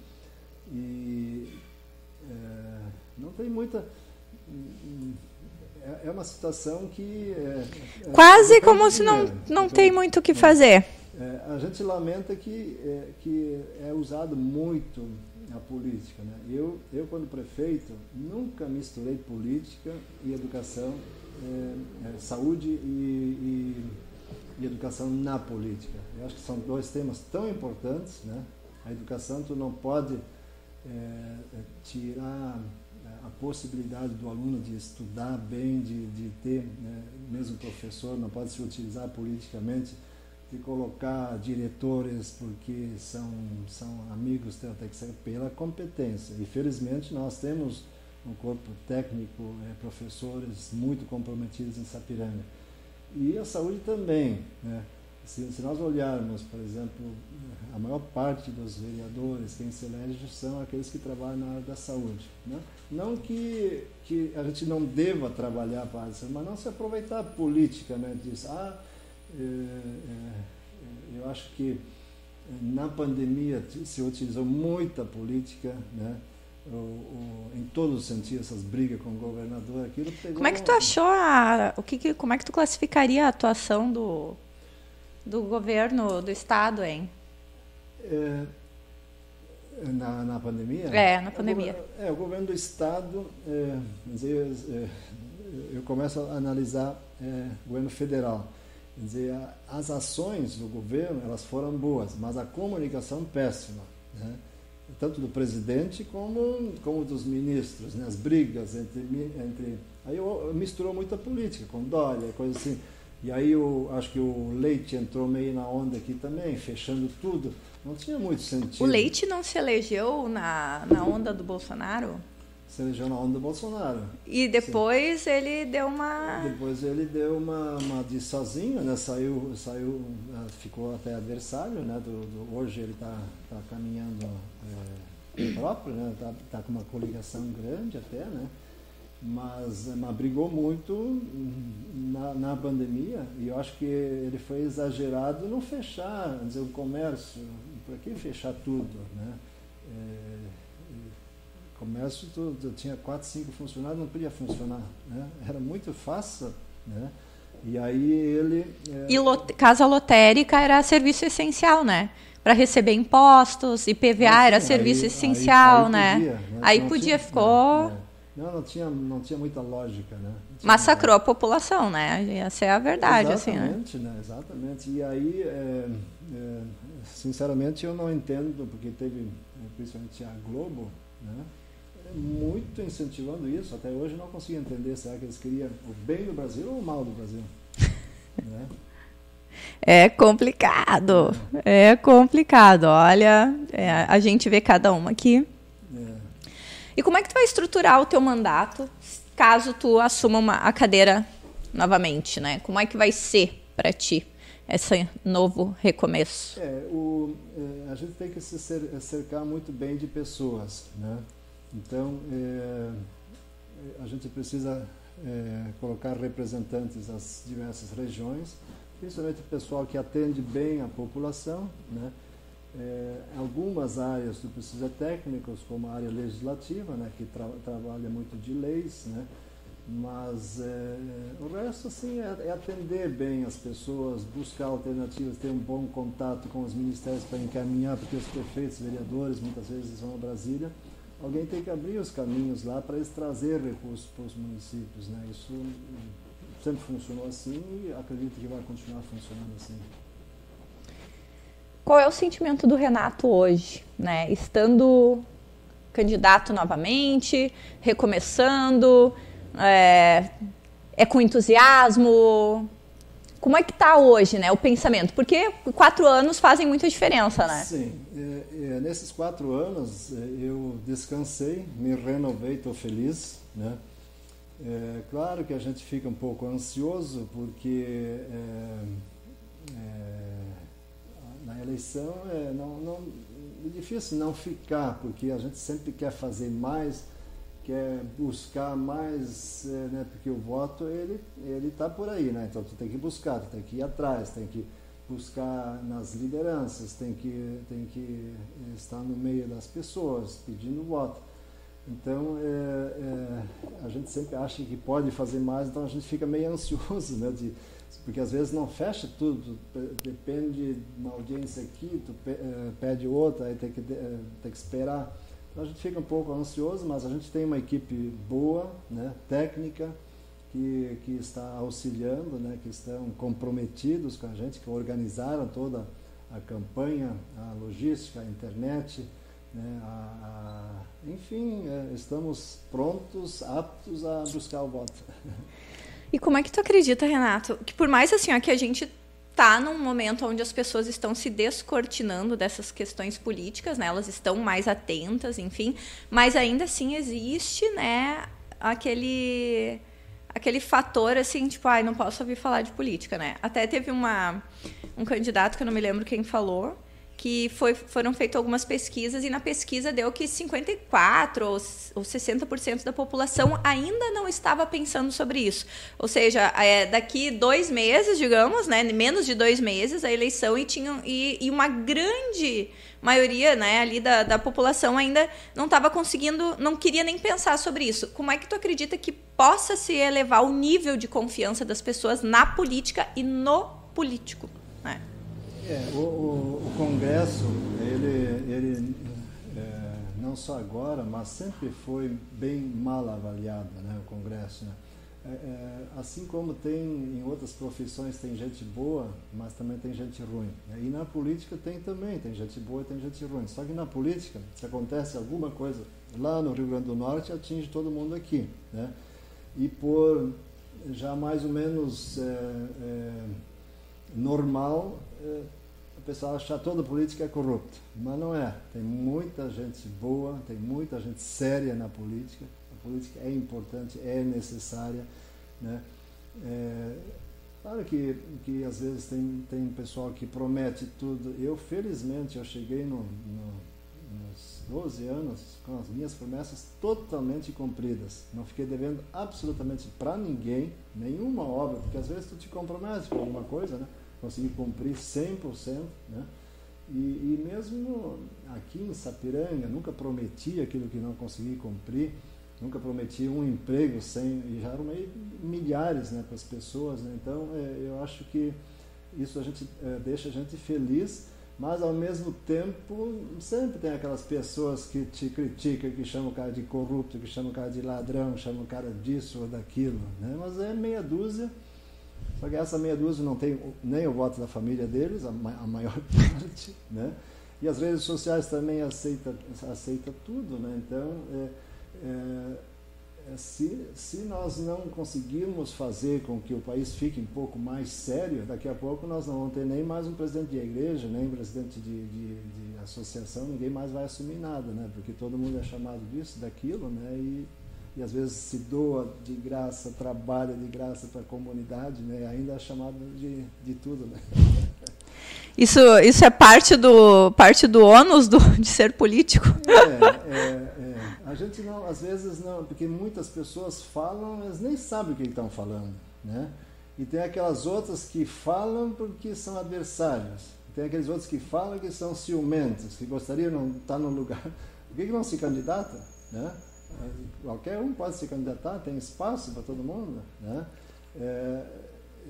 Speaker 2: E é, não tem muita é, é uma situação que. É,
Speaker 1: Quase como se não, não então, tem muito o que fazer.
Speaker 2: É, a gente lamenta que, é, que é usado muito a política. Né? Eu, eu, quando prefeito, nunca misturei política e educação, é, saúde e, e, e, educação na política. Eu acho que são dois temas tão importantes. Né? A educação, tu não pode tirar a possibilidade do aluno de estudar bem, de, de ter, né, mesmo professor, não pode se utilizar politicamente, de colocar diretores porque são, são amigos, tem que ser pela competência. E felizmente nós temos um corpo técnico, é, professores muito comprometidos em Sapiranga. E a saúde também. Né? Se, se, nós olharmos, por exemplo, a maior parte dos vereadores, quem se elege, são aqueles que trabalham na área da saúde. Né? Não que, que a gente não deva trabalhar para a área mas não se aproveitar politicamente né? disso. Ah, eu acho que na pandemia se utilizou muita política, né? O, o, em todos os sentidos, essas brigas com o governador, aquilo pegou...
Speaker 1: Como é que tu achou a... O que, como é que tu classificaria a atuação do do governo do estado, hein?
Speaker 2: É, na, na pandemia?
Speaker 1: É, na pandemia.
Speaker 2: É, o governo do estado, é, é, eu começo a analisar é, o governo federal. Quer dizer, as ações do governo elas foram boas, mas a comunicação péssima, né? tanto do presidente como, como dos ministros, né? as brigas entre, entre aí misturou muita política com Dória, coisa assim. E aí eu acho que o Leite entrou meio na onda aqui também, fechando tudo. Não tinha muito sentido.
Speaker 1: O Leite não se elegeu na, na onda do Bolsonaro?
Speaker 2: Se elegeu na onda do Bolsonaro.
Speaker 1: E depois Sim. ele deu uma.
Speaker 2: Depois ele deu uma, uma de sozinho, né? Saiu, saiu, eh, ficou até adversário, né? Do, do hoje ele está tá caminhando é, próprio, né? Está tá com uma coligação grande até, né? mas, mas brigou muito na, na, pandemia e eu acho que ele foi exagerado não fechar, dizer, o comércio, para que fechar tudo, né? É, comércio, tu, tinha quatro, cinco funcionários, não podia funcionar, né? Era muito fácil, né? E aí ele...
Speaker 1: É... E lot, casa lotérica era serviço essencial, né? Para receber impostos, IPVA ah, sim, era serviço aí, essencial, aí, aí né? Podia, né? Aí podia, tinha, ficou...
Speaker 2: Né? Não, não tinha, não tinha muita lógica, né?
Speaker 1: Massacrou a população, né? Essa é a verdade,
Speaker 2: exatamente,
Speaker 1: assim,
Speaker 2: né? né? Exatamente. E aí, é, é, sinceramente, eu não entendo, porque teve, principalmente a Globo, né? Muito incentivando isso. Até hoje não consigo entender. Será que eles queriam o bem do Brasil ou o mal do Brasil? né?
Speaker 1: É complicado, é, é complicado. Olha, é, a gente vê cada uma aqui e como é que tu vai estruturar o teu mandato caso tu assuma uma, a cadeira novamente, né? Como é que vai ser para ti esse novo recomeço?
Speaker 2: É, o, é, a gente tem que se cercar muito bem de pessoas, né? Então, é, a gente precisa é, colocar representantes das diversas regiões, principalmente o pessoal que atende bem a população, né? É, algumas áreas tu precisa técnicos, como a área legislativa, né, que tra trabalha muito de leis, né, mas é, o resto assim é, é, atender bem as pessoas, buscar alternativas, ter um bom contato com os ministérios para encaminhar, porque os prefeitos, vereadores, muitas vezes vão a Brasília, alguém tem que abrir os caminhos lá para eles trazer recursos para os municípios, né? Isso sempre funcionou assim e acredito que vai continuar funcionando assim.
Speaker 1: qual é o sentimento do Renato hoje, né? Estando candidato novamente, recomeçando, é, é com entusiasmo? Como é que está hoje, né, o pensamento? Porque quatro anos fazem muita diferença, né?
Speaker 2: Sim, é, é, nesses quatro anos é, eu descansei, me renovei, estou feliz, né? É, claro que a gente fica um pouco ansioso porque é, é, na eleição é, não, não, é difícil não ficar, porque a gente sempre quer fazer mais, quer buscar mais, é, né, porque o voto ele ele está por aí, né? Então tu tem que buscar, tu tem que ir atrás, tem que buscar nas lideranças, tem que tem que estar no meio das pessoas pedindo voto. Então, é, é, a gente sempre acha que pode fazer mais, então a gente fica meio ansioso, né? De, porque às vezes não fecha tudo, depende de uma audiência aqui, tu pede outra, aí tem que, tem que esperar. Então a gente fica um pouco ansioso, mas a gente tem uma equipe boa, né? técnica, que, que está auxiliando, né? que estão comprometidos com a gente, que organizaram toda a campanha, a logística, a internet, né, a, a, enfim, é, estamos prontos, aptos a buscar o voto.
Speaker 1: E como é que tu acredita, Renato, que por mais assim ó, que a gente está num momento onde as pessoas estão se descortinando dessas questões políticas, né? Elas estão mais atentas, enfim, mas ainda assim existe, né, aquele aquele fator assim, tipo, ai, não posso ouvir falar de política, né? Até teve uma um candidato que eu não me lembro quem falou, que foi, foram feitas algumas pesquisas e na pesquisa deu que 54 ou, ou 60% da população ainda não estava pensando sobre isso. Ou seja, é, daqui dois meses, digamos, né, menos de dois meses, a eleição e, tinham, e, e uma grande maioria né, ali da, da população ainda não estava conseguindo, não queria nem pensar sobre isso. Como é que tu acredita que possa se elevar o nível de confiança das pessoas na política e no político? Né?
Speaker 2: É, o, o, o, Congresso, ele, ele é, não só agora, mas sempre foi bem mal avaliado, né, o Congresso. Né? É, é, assim como tem em outras profissões, tem gente boa, mas também tem gente ruim. Né? E na política tem também, tem gente boa e tem gente ruim. Só que na política, se acontece alguma coisa lá no Rio Grande do Norte, atinge todo mundo aqui. Né? E por já mais ou menos é, é normal é, o pessoal achar toda política é corrupta, mas não é. Tem muita gente boa, tem muita gente séria na política. A política é importante, é necessária, né? É, claro que, que às vezes tem, tem pessoal que promete tudo. Eu, felizmente, eu cheguei no, no, nos 12 anos com as minhas promessas totalmente cumpridas. Não fiquei devendo absolutamente para ninguém, nenhuma obra, porque às vezes tu te compromete com alguma coisa, né? Consegui cumprir 100%, né? E, e, mesmo aqui em Sapiranga, nunca prometi aquilo que não consegui cumprir, nunca prometi um emprego sem, e já arrumei milhares né, para as pessoas, né? então é, eu acho que isso a gente, é, deixa a gente feliz, mas ao mesmo tempo sempre tem aquelas pessoas que te criticam, que chamam o cara de corrupto, que chamam o cara de ladrão, chamam o cara disso ou daquilo, né? mas é meia dúzia só que essa meia dúzia não tem nem o voto da família deles, a, maior parte, né? E as redes sociais também aceita, aceita tudo, né? Então, é, é, é, se, se nós não conseguirmos fazer com que o país fique um pouco mais sério, daqui a pouco nós não vamos ter nem mais um presidente de igreja, nem um presidente de, de, de associação, ninguém mais vai assumir nada, né? Porque todo mundo é chamado disso, daquilo, né? E, e às vezes se doa de graça, trabalha de graça para a comunidade, né? ainda é chamado de, de tudo. Né?
Speaker 1: Isso, isso é parte do, parte do ônus do, de ser político?
Speaker 2: É, é, é. A gente não, às vezes não, porque muitas pessoas falam, mas nem sabem o que estão falando. Né? E tem aquelas outras que falam porque são adversários. Tem aqueles outros que falam que são ciumentos, que gostariam de estar no lugar. Por que, que não se candidata? Né? Qualquer um pode se candidatar, tem espaço para todo mundo. Né? É,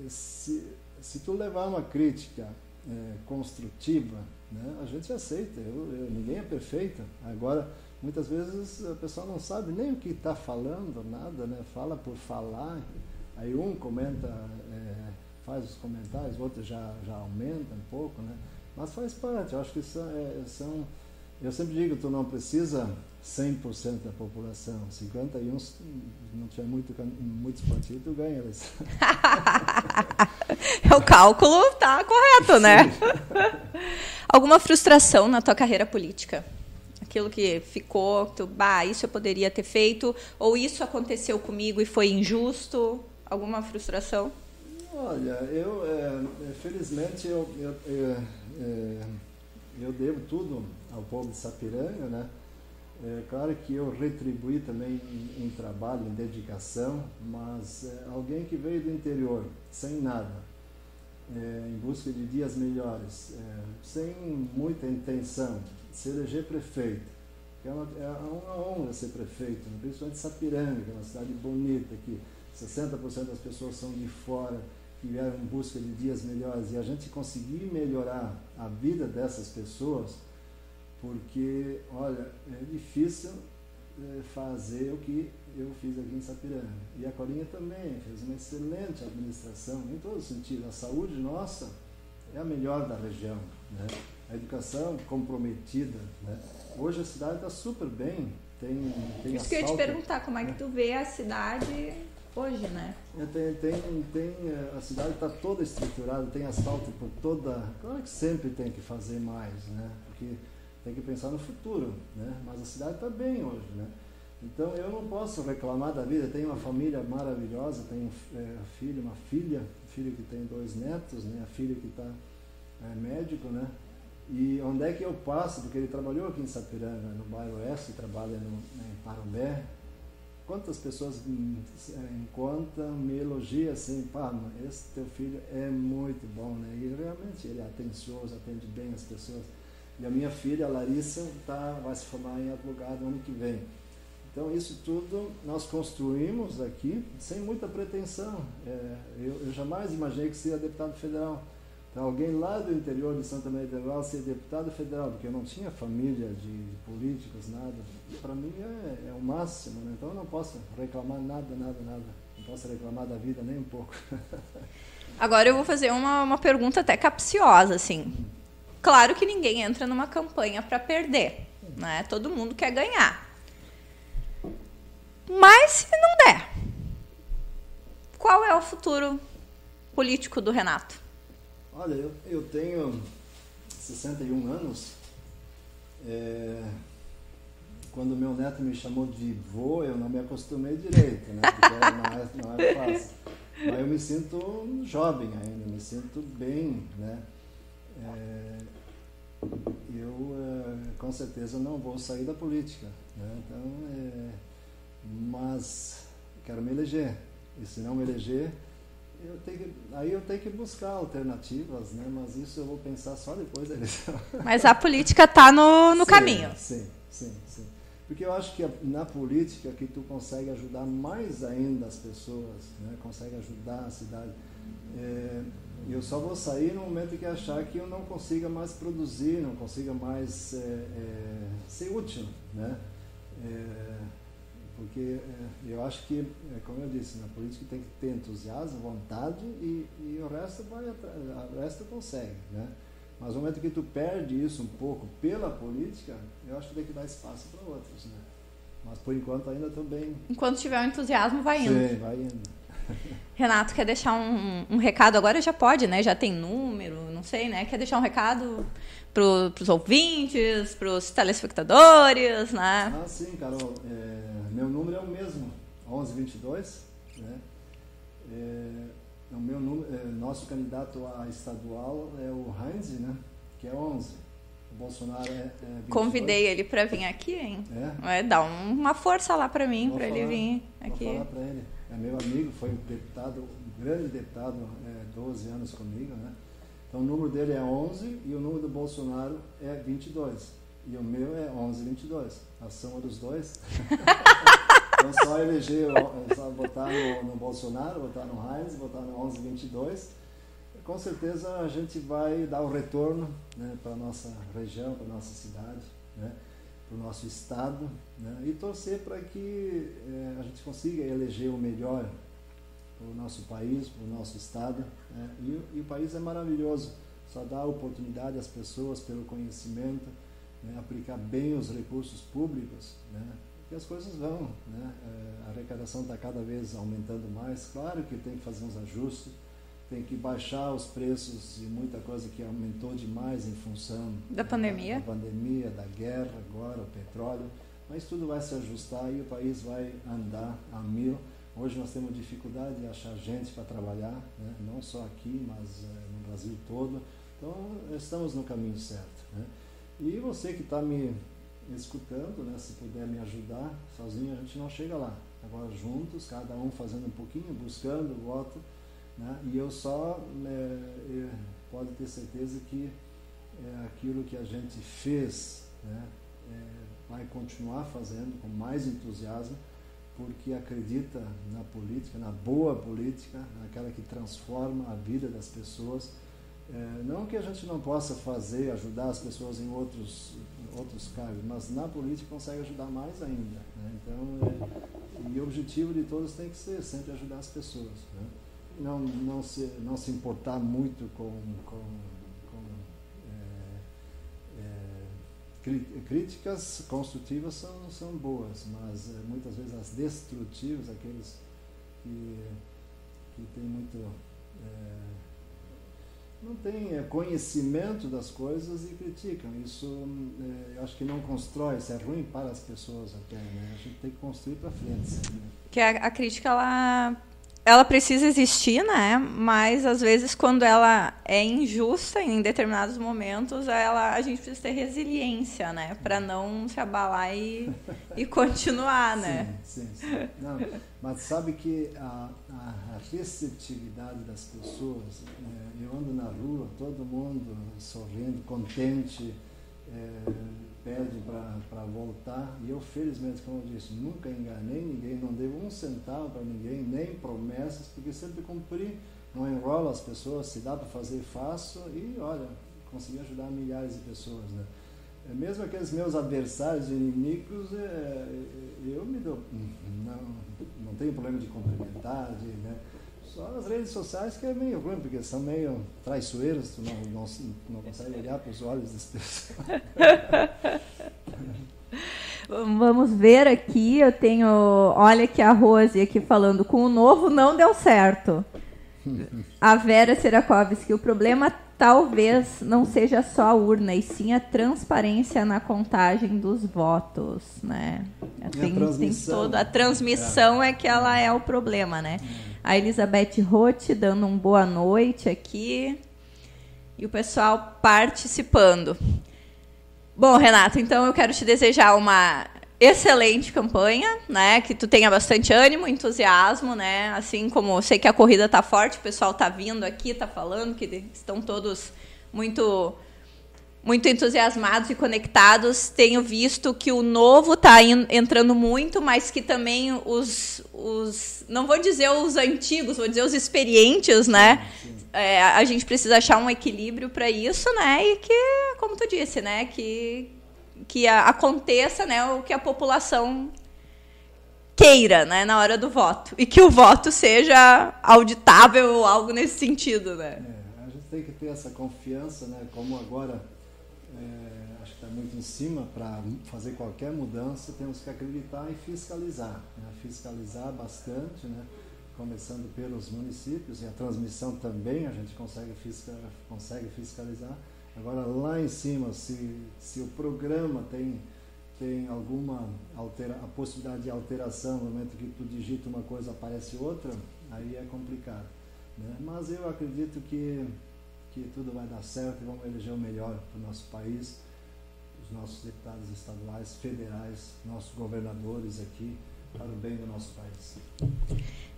Speaker 2: se, se tu levar uma crítica é, construtiva, né, a gente aceita. Eu, eu, ninguém é perfeito. Agora, muitas vezes a pessoa não sabe nem o que está falando, nada, né? fala por falar. Aí um comenta, é, faz os comentários, outro já, já aumenta um pouco. Né? Mas faz parte, eu acho que são, é, são eu sempre digo, tu não precisa 100% da população, 51 não tiver muito, muitos partidos, tu ganha eles.
Speaker 1: o cálculo tá correto, né? Alguma frustração na tua carreira política? Aquilo que ficou, tu, bah, isso eu poderia ter feito, ou isso aconteceu comigo e foi injusto? Alguma frustração?
Speaker 2: Olha, eu, é, felizmente, eu, eu, eu, é, eu devo tudo ao povo de Sapiranga, né? É claro que eu retribuí também em, em trabalho, em dedicação, mas é, alguém que veio do interior, sem nada, é, em busca de dias melhores, é, sem muita intenção se eleger prefeito, que é uma, é uma honra ser prefeito, né? principalmente Sapiranga, que é uma cidade bonita, que 60% das pessoas são de fora, que vieram em busca de dias melhores, e a gente conseguir melhorar a vida dessas pessoas, porque, olha, é difícil é, fazer o que eu fiz aqui em Sapiranga. E a Corinha também fez uma excelente administração, em todo sentido. A saúde nossa é a melhor da região. Né? A educação comprometida. Né? Hoje a cidade está super bem. Tem, tem
Speaker 1: Isso que eu ia te perguntar, como é que tu vê a cidade hoje, né?
Speaker 2: É, tem, tem, tem, é, a cidade está toda estruturada, tem asfalto por toda. Claro que sempre tem que fazer mais, né? Porque tem que pensar no futuro, né? Mas a cidade está bem hoje, né? Então eu não posso reclamar da vida. Tenho uma família maravilhosa, tenho é, filho, uma filha, filho que tem dois netos, né? A filha que está é, médico, né? E onde é que eu passo? Porque ele trabalhou aqui em Sapiranga, no bairro Oeste, trabalha no, né, em Parobé. Quantas pessoas encontram, me elogiam assim, pá, esse teu filho é muito bom, né? E realmente ele é atencioso, atende bem as pessoas. E a minha filha, a Larissa, tá, vai se formar em advogado no ano que vem. Então, isso tudo nós construímos aqui sem muita pretensão. É, eu, eu, jamais imaginei que seria deputado federal. Então, alguém lá do interior de Santa Maria de ser deputado federal, porque eu não tinha família de, de políticos, nada. Para mim é, é, o máximo. Né? Então, eu não posso reclamar nada, nada, nada. Não posso reclamar da vida nem um pouco.
Speaker 1: Agora eu vou fazer uma, uma pergunta até capciosa, assim. Claro que ninguém entra numa campanha para perder, né? Todo mundo quer ganhar. Mas se não der, qual é o futuro político do Renato?
Speaker 2: Olha, eu, eu tenho 61 anos. É, quando meu neto me chamou de vô, eu não me acostumei direito, né? Porque não é, não é fácil. Mas eu me sinto jovem ainda, me sinto bem, né? É, eu é, com certeza não vou sair da política. Né? Então, é, mas quero me eleger. E se não me eleger, eu que, aí eu tenho que buscar alternativas, né? mas isso eu vou pensar só depois da eleição.
Speaker 1: Mas a política está no, no
Speaker 2: sim,
Speaker 1: caminho.
Speaker 2: Sim, sim, sim. Porque eu acho que na política que tu consegue ajudar mais ainda as pessoas, né? consegue ajudar a cidade. É, eu só vou sair no momento que achar que eu não consiga mais produzir, não consiga mais é, é, ser útil, né? É, porque é, eu acho que, é, como eu disse, na política tem que ter entusiasmo, vontade e, e o resto vai o resto consegue, né? Mas no momento que tu perde isso um pouco pela política, eu acho que tem que dar espaço para outros, né? Mas por enquanto ainda estou bem.
Speaker 1: Enquanto tiver o um entusiasmo, vai indo.
Speaker 2: Sim, vai indo.
Speaker 1: Renato, quer deixar um, um, recado? Agora já pode, né? Já tem número, não sei, né? Quer deixar um recado para os ouvintes, para os telespectadores, né?
Speaker 2: Ah, sim, Carol. É, meu número é o mesmo, 1122, né? É, o meu número, é, nosso candidato a estadual é o Heinz, né? Que é 11. O Bolsonaro é, é
Speaker 1: Convidei ele para vir aqui, hein? É? é dá uma força lá para mim, para ele vir aqui.
Speaker 2: Vou falar para ele é meu amigo, foi um deputado, um grande deputado, é, 12 anos comigo, né? Então o número dele é 11 e o número do Bolsonaro é 22. E o meu é 1122. A soma dos dois. então só eleger, só votar no, no Bolsonaro, votar no Heinz, votar no 1122. Com certeza a gente vai dar o retorno né, para a nossa região, para a nossa cidade. Né? Para o nosso Estado né? e torcer para que é, a gente consiga eleger o melhor para o nosso país, para o nosso Estado. Né? E, e, o país é maravilhoso. só dá oportunidade às pessoas pelo conhecimento, né, aplicar bem os recursos públicos, né, que as coisas vão. Né, é, a arrecadação está cada vez aumentando mais. Claro que tem que fazer uns ajustes, tem que baixar os preços de muita coisa que aumentou demais em função
Speaker 1: da pandemia,
Speaker 2: da, da pandemia, da guerra agora, o petróleo, mas tudo vai se ajustar e o país vai andar a mil. Hoje nós temos dificuldade de achar gente para trabalhar, né? não só aqui, mas é, no Brasil todo. Então estamos no caminho certo. Né? E você que está me escutando, né, se puder me ajudar, sozinho a gente não chega lá. Agora juntos, cada um fazendo um pouquinho, buscando o voto né? E eu só é, pode ter certeza que é, aquilo que a gente fez né, é, vai continuar fazendo com mais entusiasmo, porque acredita na política, na boa política, naquela que transforma a vida das pessoas. É, não que a gente não possa fazer, ajudar as pessoas em outros, outros cargos, mas na política consegue ajudar mais ainda. Né? Então, é, e o objetivo de todos tem que ser sempre ajudar as pessoas. Né? Não, não, se, não se importar muito com, com, com é, é, críticas construtivas são, são boas, mas é, muitas vezes as destrutivas, aqueles que, que têm muito. É, não têm é, conhecimento das coisas e criticam. Isso eu acho que não constrói, isso é ruim para as pessoas até. Né? A gente tem que construir para frente. Né?
Speaker 1: Que a, a crítica ela ela precisa existir, né? Mas às vezes quando ela é injusta em determinados momentos, ela a gente precisa ter resiliência, né? Para não se abalar e, e continuar, né?
Speaker 2: Sim, sim, sim. Não, mas sabe que a, a, receptividade das pessoas, é, eu ando na rua, todo mundo sorrindo, contente. É, pede para voltar. E eu, felizmente, como eu disse, nunca enganei ninguém, não devo um centavo para ninguém, nem promessas, porque sempre cumpri, não enrolo as pessoas, se dá para fazer, faço e, olha, consegui ajudar milhares de pessoas. Né? É, mesmo aqueles meus adversários, inimigos, é, eu me dou. Não, não tenho problema de cumprimentar, de, né? Só as redes sociais que é meio ruim, porque são meio traiçoeiras, tu não, não, não consegue olhar para os olhos das pessoas.
Speaker 1: Vamos ver aqui, eu tenho, olha que a Rose aqui falando, com o novo não deu certo. A Vera Serakovski, o problema talvez não seja só a urna, e sim a transparência na contagem dos votos, né? Tem, a tem toda a transmissão é. é que ela é o problema, né? É a Elizabeth Roth dando um boa noite aqui. E o pessoal participando. Bom, Renato, então eu quero te desejar uma excelente campanha, né? Que tu tenha bastante ânimo, entusiasmo, né? Assim como eu sei que a corrida tá forte, o pessoal tá vindo aqui, tá falando que estão todos muito muito entusiasmados e conectados. Tenho visto que o novo está entrando muito, mas que também os, os. Não vou dizer os antigos, vou dizer os experientes, né? É, a gente precisa achar um equilíbrio para isso, né? E que, como tu disse, né? Que, que a, aconteça né, o que a população queira, né, na hora do voto. E que o voto seja auditável ou algo nesse sentido, né?
Speaker 2: É, a gente tem que ter essa confiança, né? Como agora está muito em cima para fazer qualquer mudança, temos que acreditar e fiscalizar. Né? Fiscalizar bastante, né? começando pelos municípios, e a transmissão também a gente consegue, fisca, consegue fiscalizar. Agora, lá em cima, se, se o programa tem, tem alguma altera, a possibilidade de alteração, no momento que tu digita uma coisa aparece outra, aí é complicado. Né? Mas eu acredito que, que tudo vai dar certo e vamos eleger o melhor para o nosso país os nossos deputados estaduais, federais, nossos governadores aqui, para o bem do nosso país.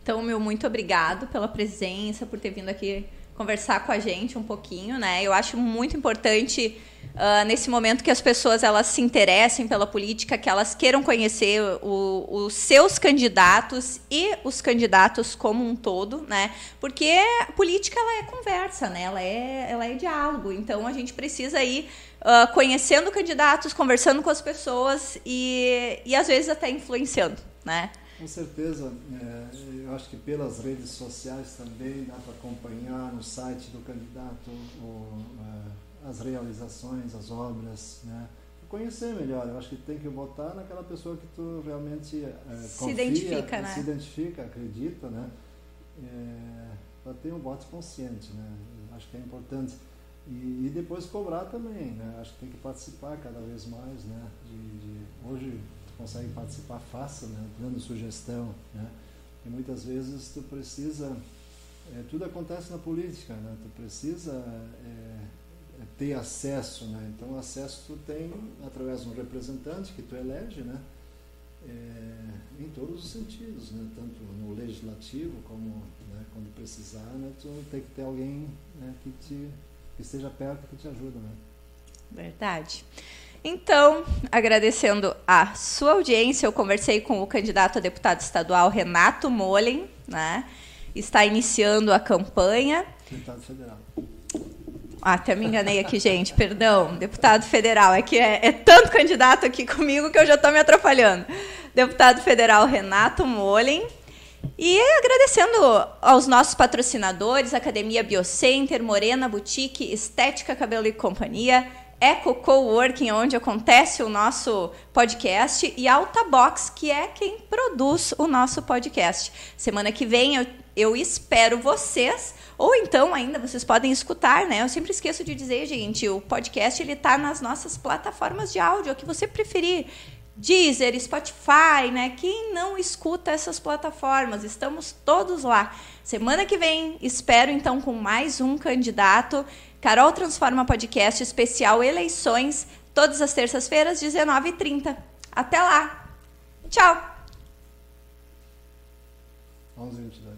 Speaker 1: Então, meu muito obrigado pela presença, por ter vindo aqui conversar com a gente um pouquinho, né? Eu acho muito importante uh, nesse momento que as pessoas elas se interessem pela política, que elas queiram conhecer o, os seus candidatos e os candidatos como um todo, né? Porque a política ela é conversa, né? Ela é, ela é diálogo. Então a gente precisa ir uh, conhecendo candidatos, conversando com as pessoas e, e às vezes até influenciando, né?
Speaker 2: Com certeza, é, eu acho que pelas redes sociais também dá para acompanhar no site do candidato é, as realizações, as obras, né? conhecer melhor. Eu acho que tem que votar naquela pessoa que tu realmente é,
Speaker 1: se
Speaker 2: confia,
Speaker 1: identifica, né?
Speaker 2: se identifica, acredita, né? É, para ter um voto consciente, né? Eu acho que é importante. E, e, depois cobrar também, né? Acho que tem que participar cada vez mais, né? De, de, hoje consegue participar fácil, né? Dando sugestão, né? E muitas vezes tu precisa... É, tudo acontece na política, né? Tu precisa ter acesso, né? Então, acesso tu tem através de um representante que tu elege, né? É, em todos os sentidos, né? tanto no legislativo como né, quando precisar, né, tu tem que ter alguém né, que, te, que esteja perto que te ajuda. Né?
Speaker 1: Verdade. Então, agradecendo a sua audiência, eu conversei com o candidato a deputado estadual Renato Molen, né? Está iniciando a campanha.
Speaker 2: Deputado federal.
Speaker 1: Ah, até me enganei aqui, gente, perdão. Deputado federal, é que é, é tanto candidato aqui comigo que eu já estou me atrapalhando. Deputado federal Renato Molen. E agradecendo aos nossos patrocinadores, Academia Biocenter, Morena Boutique, Estética Cabelo e Companhia, Eco Coworking, onde acontece o nosso podcast, e Alta Box, que é quem produz o nosso podcast. Semana que vem eu, eu espero vocês, ou então ainda vocês podem escutar, né? Eu sempre esqueço de dizer, gente, o podcast ele está nas nossas plataformas de áudio, o que você preferir. Deezer, Spotify, né? Quem não escuta essas plataformas? Estamos todos lá. Semana que vem, espero então com mais um candidato. Carol Transforma Podcast especial Eleições, todas as terças-feiras, 19h30. Até lá. Tchau.
Speaker 2: 11 22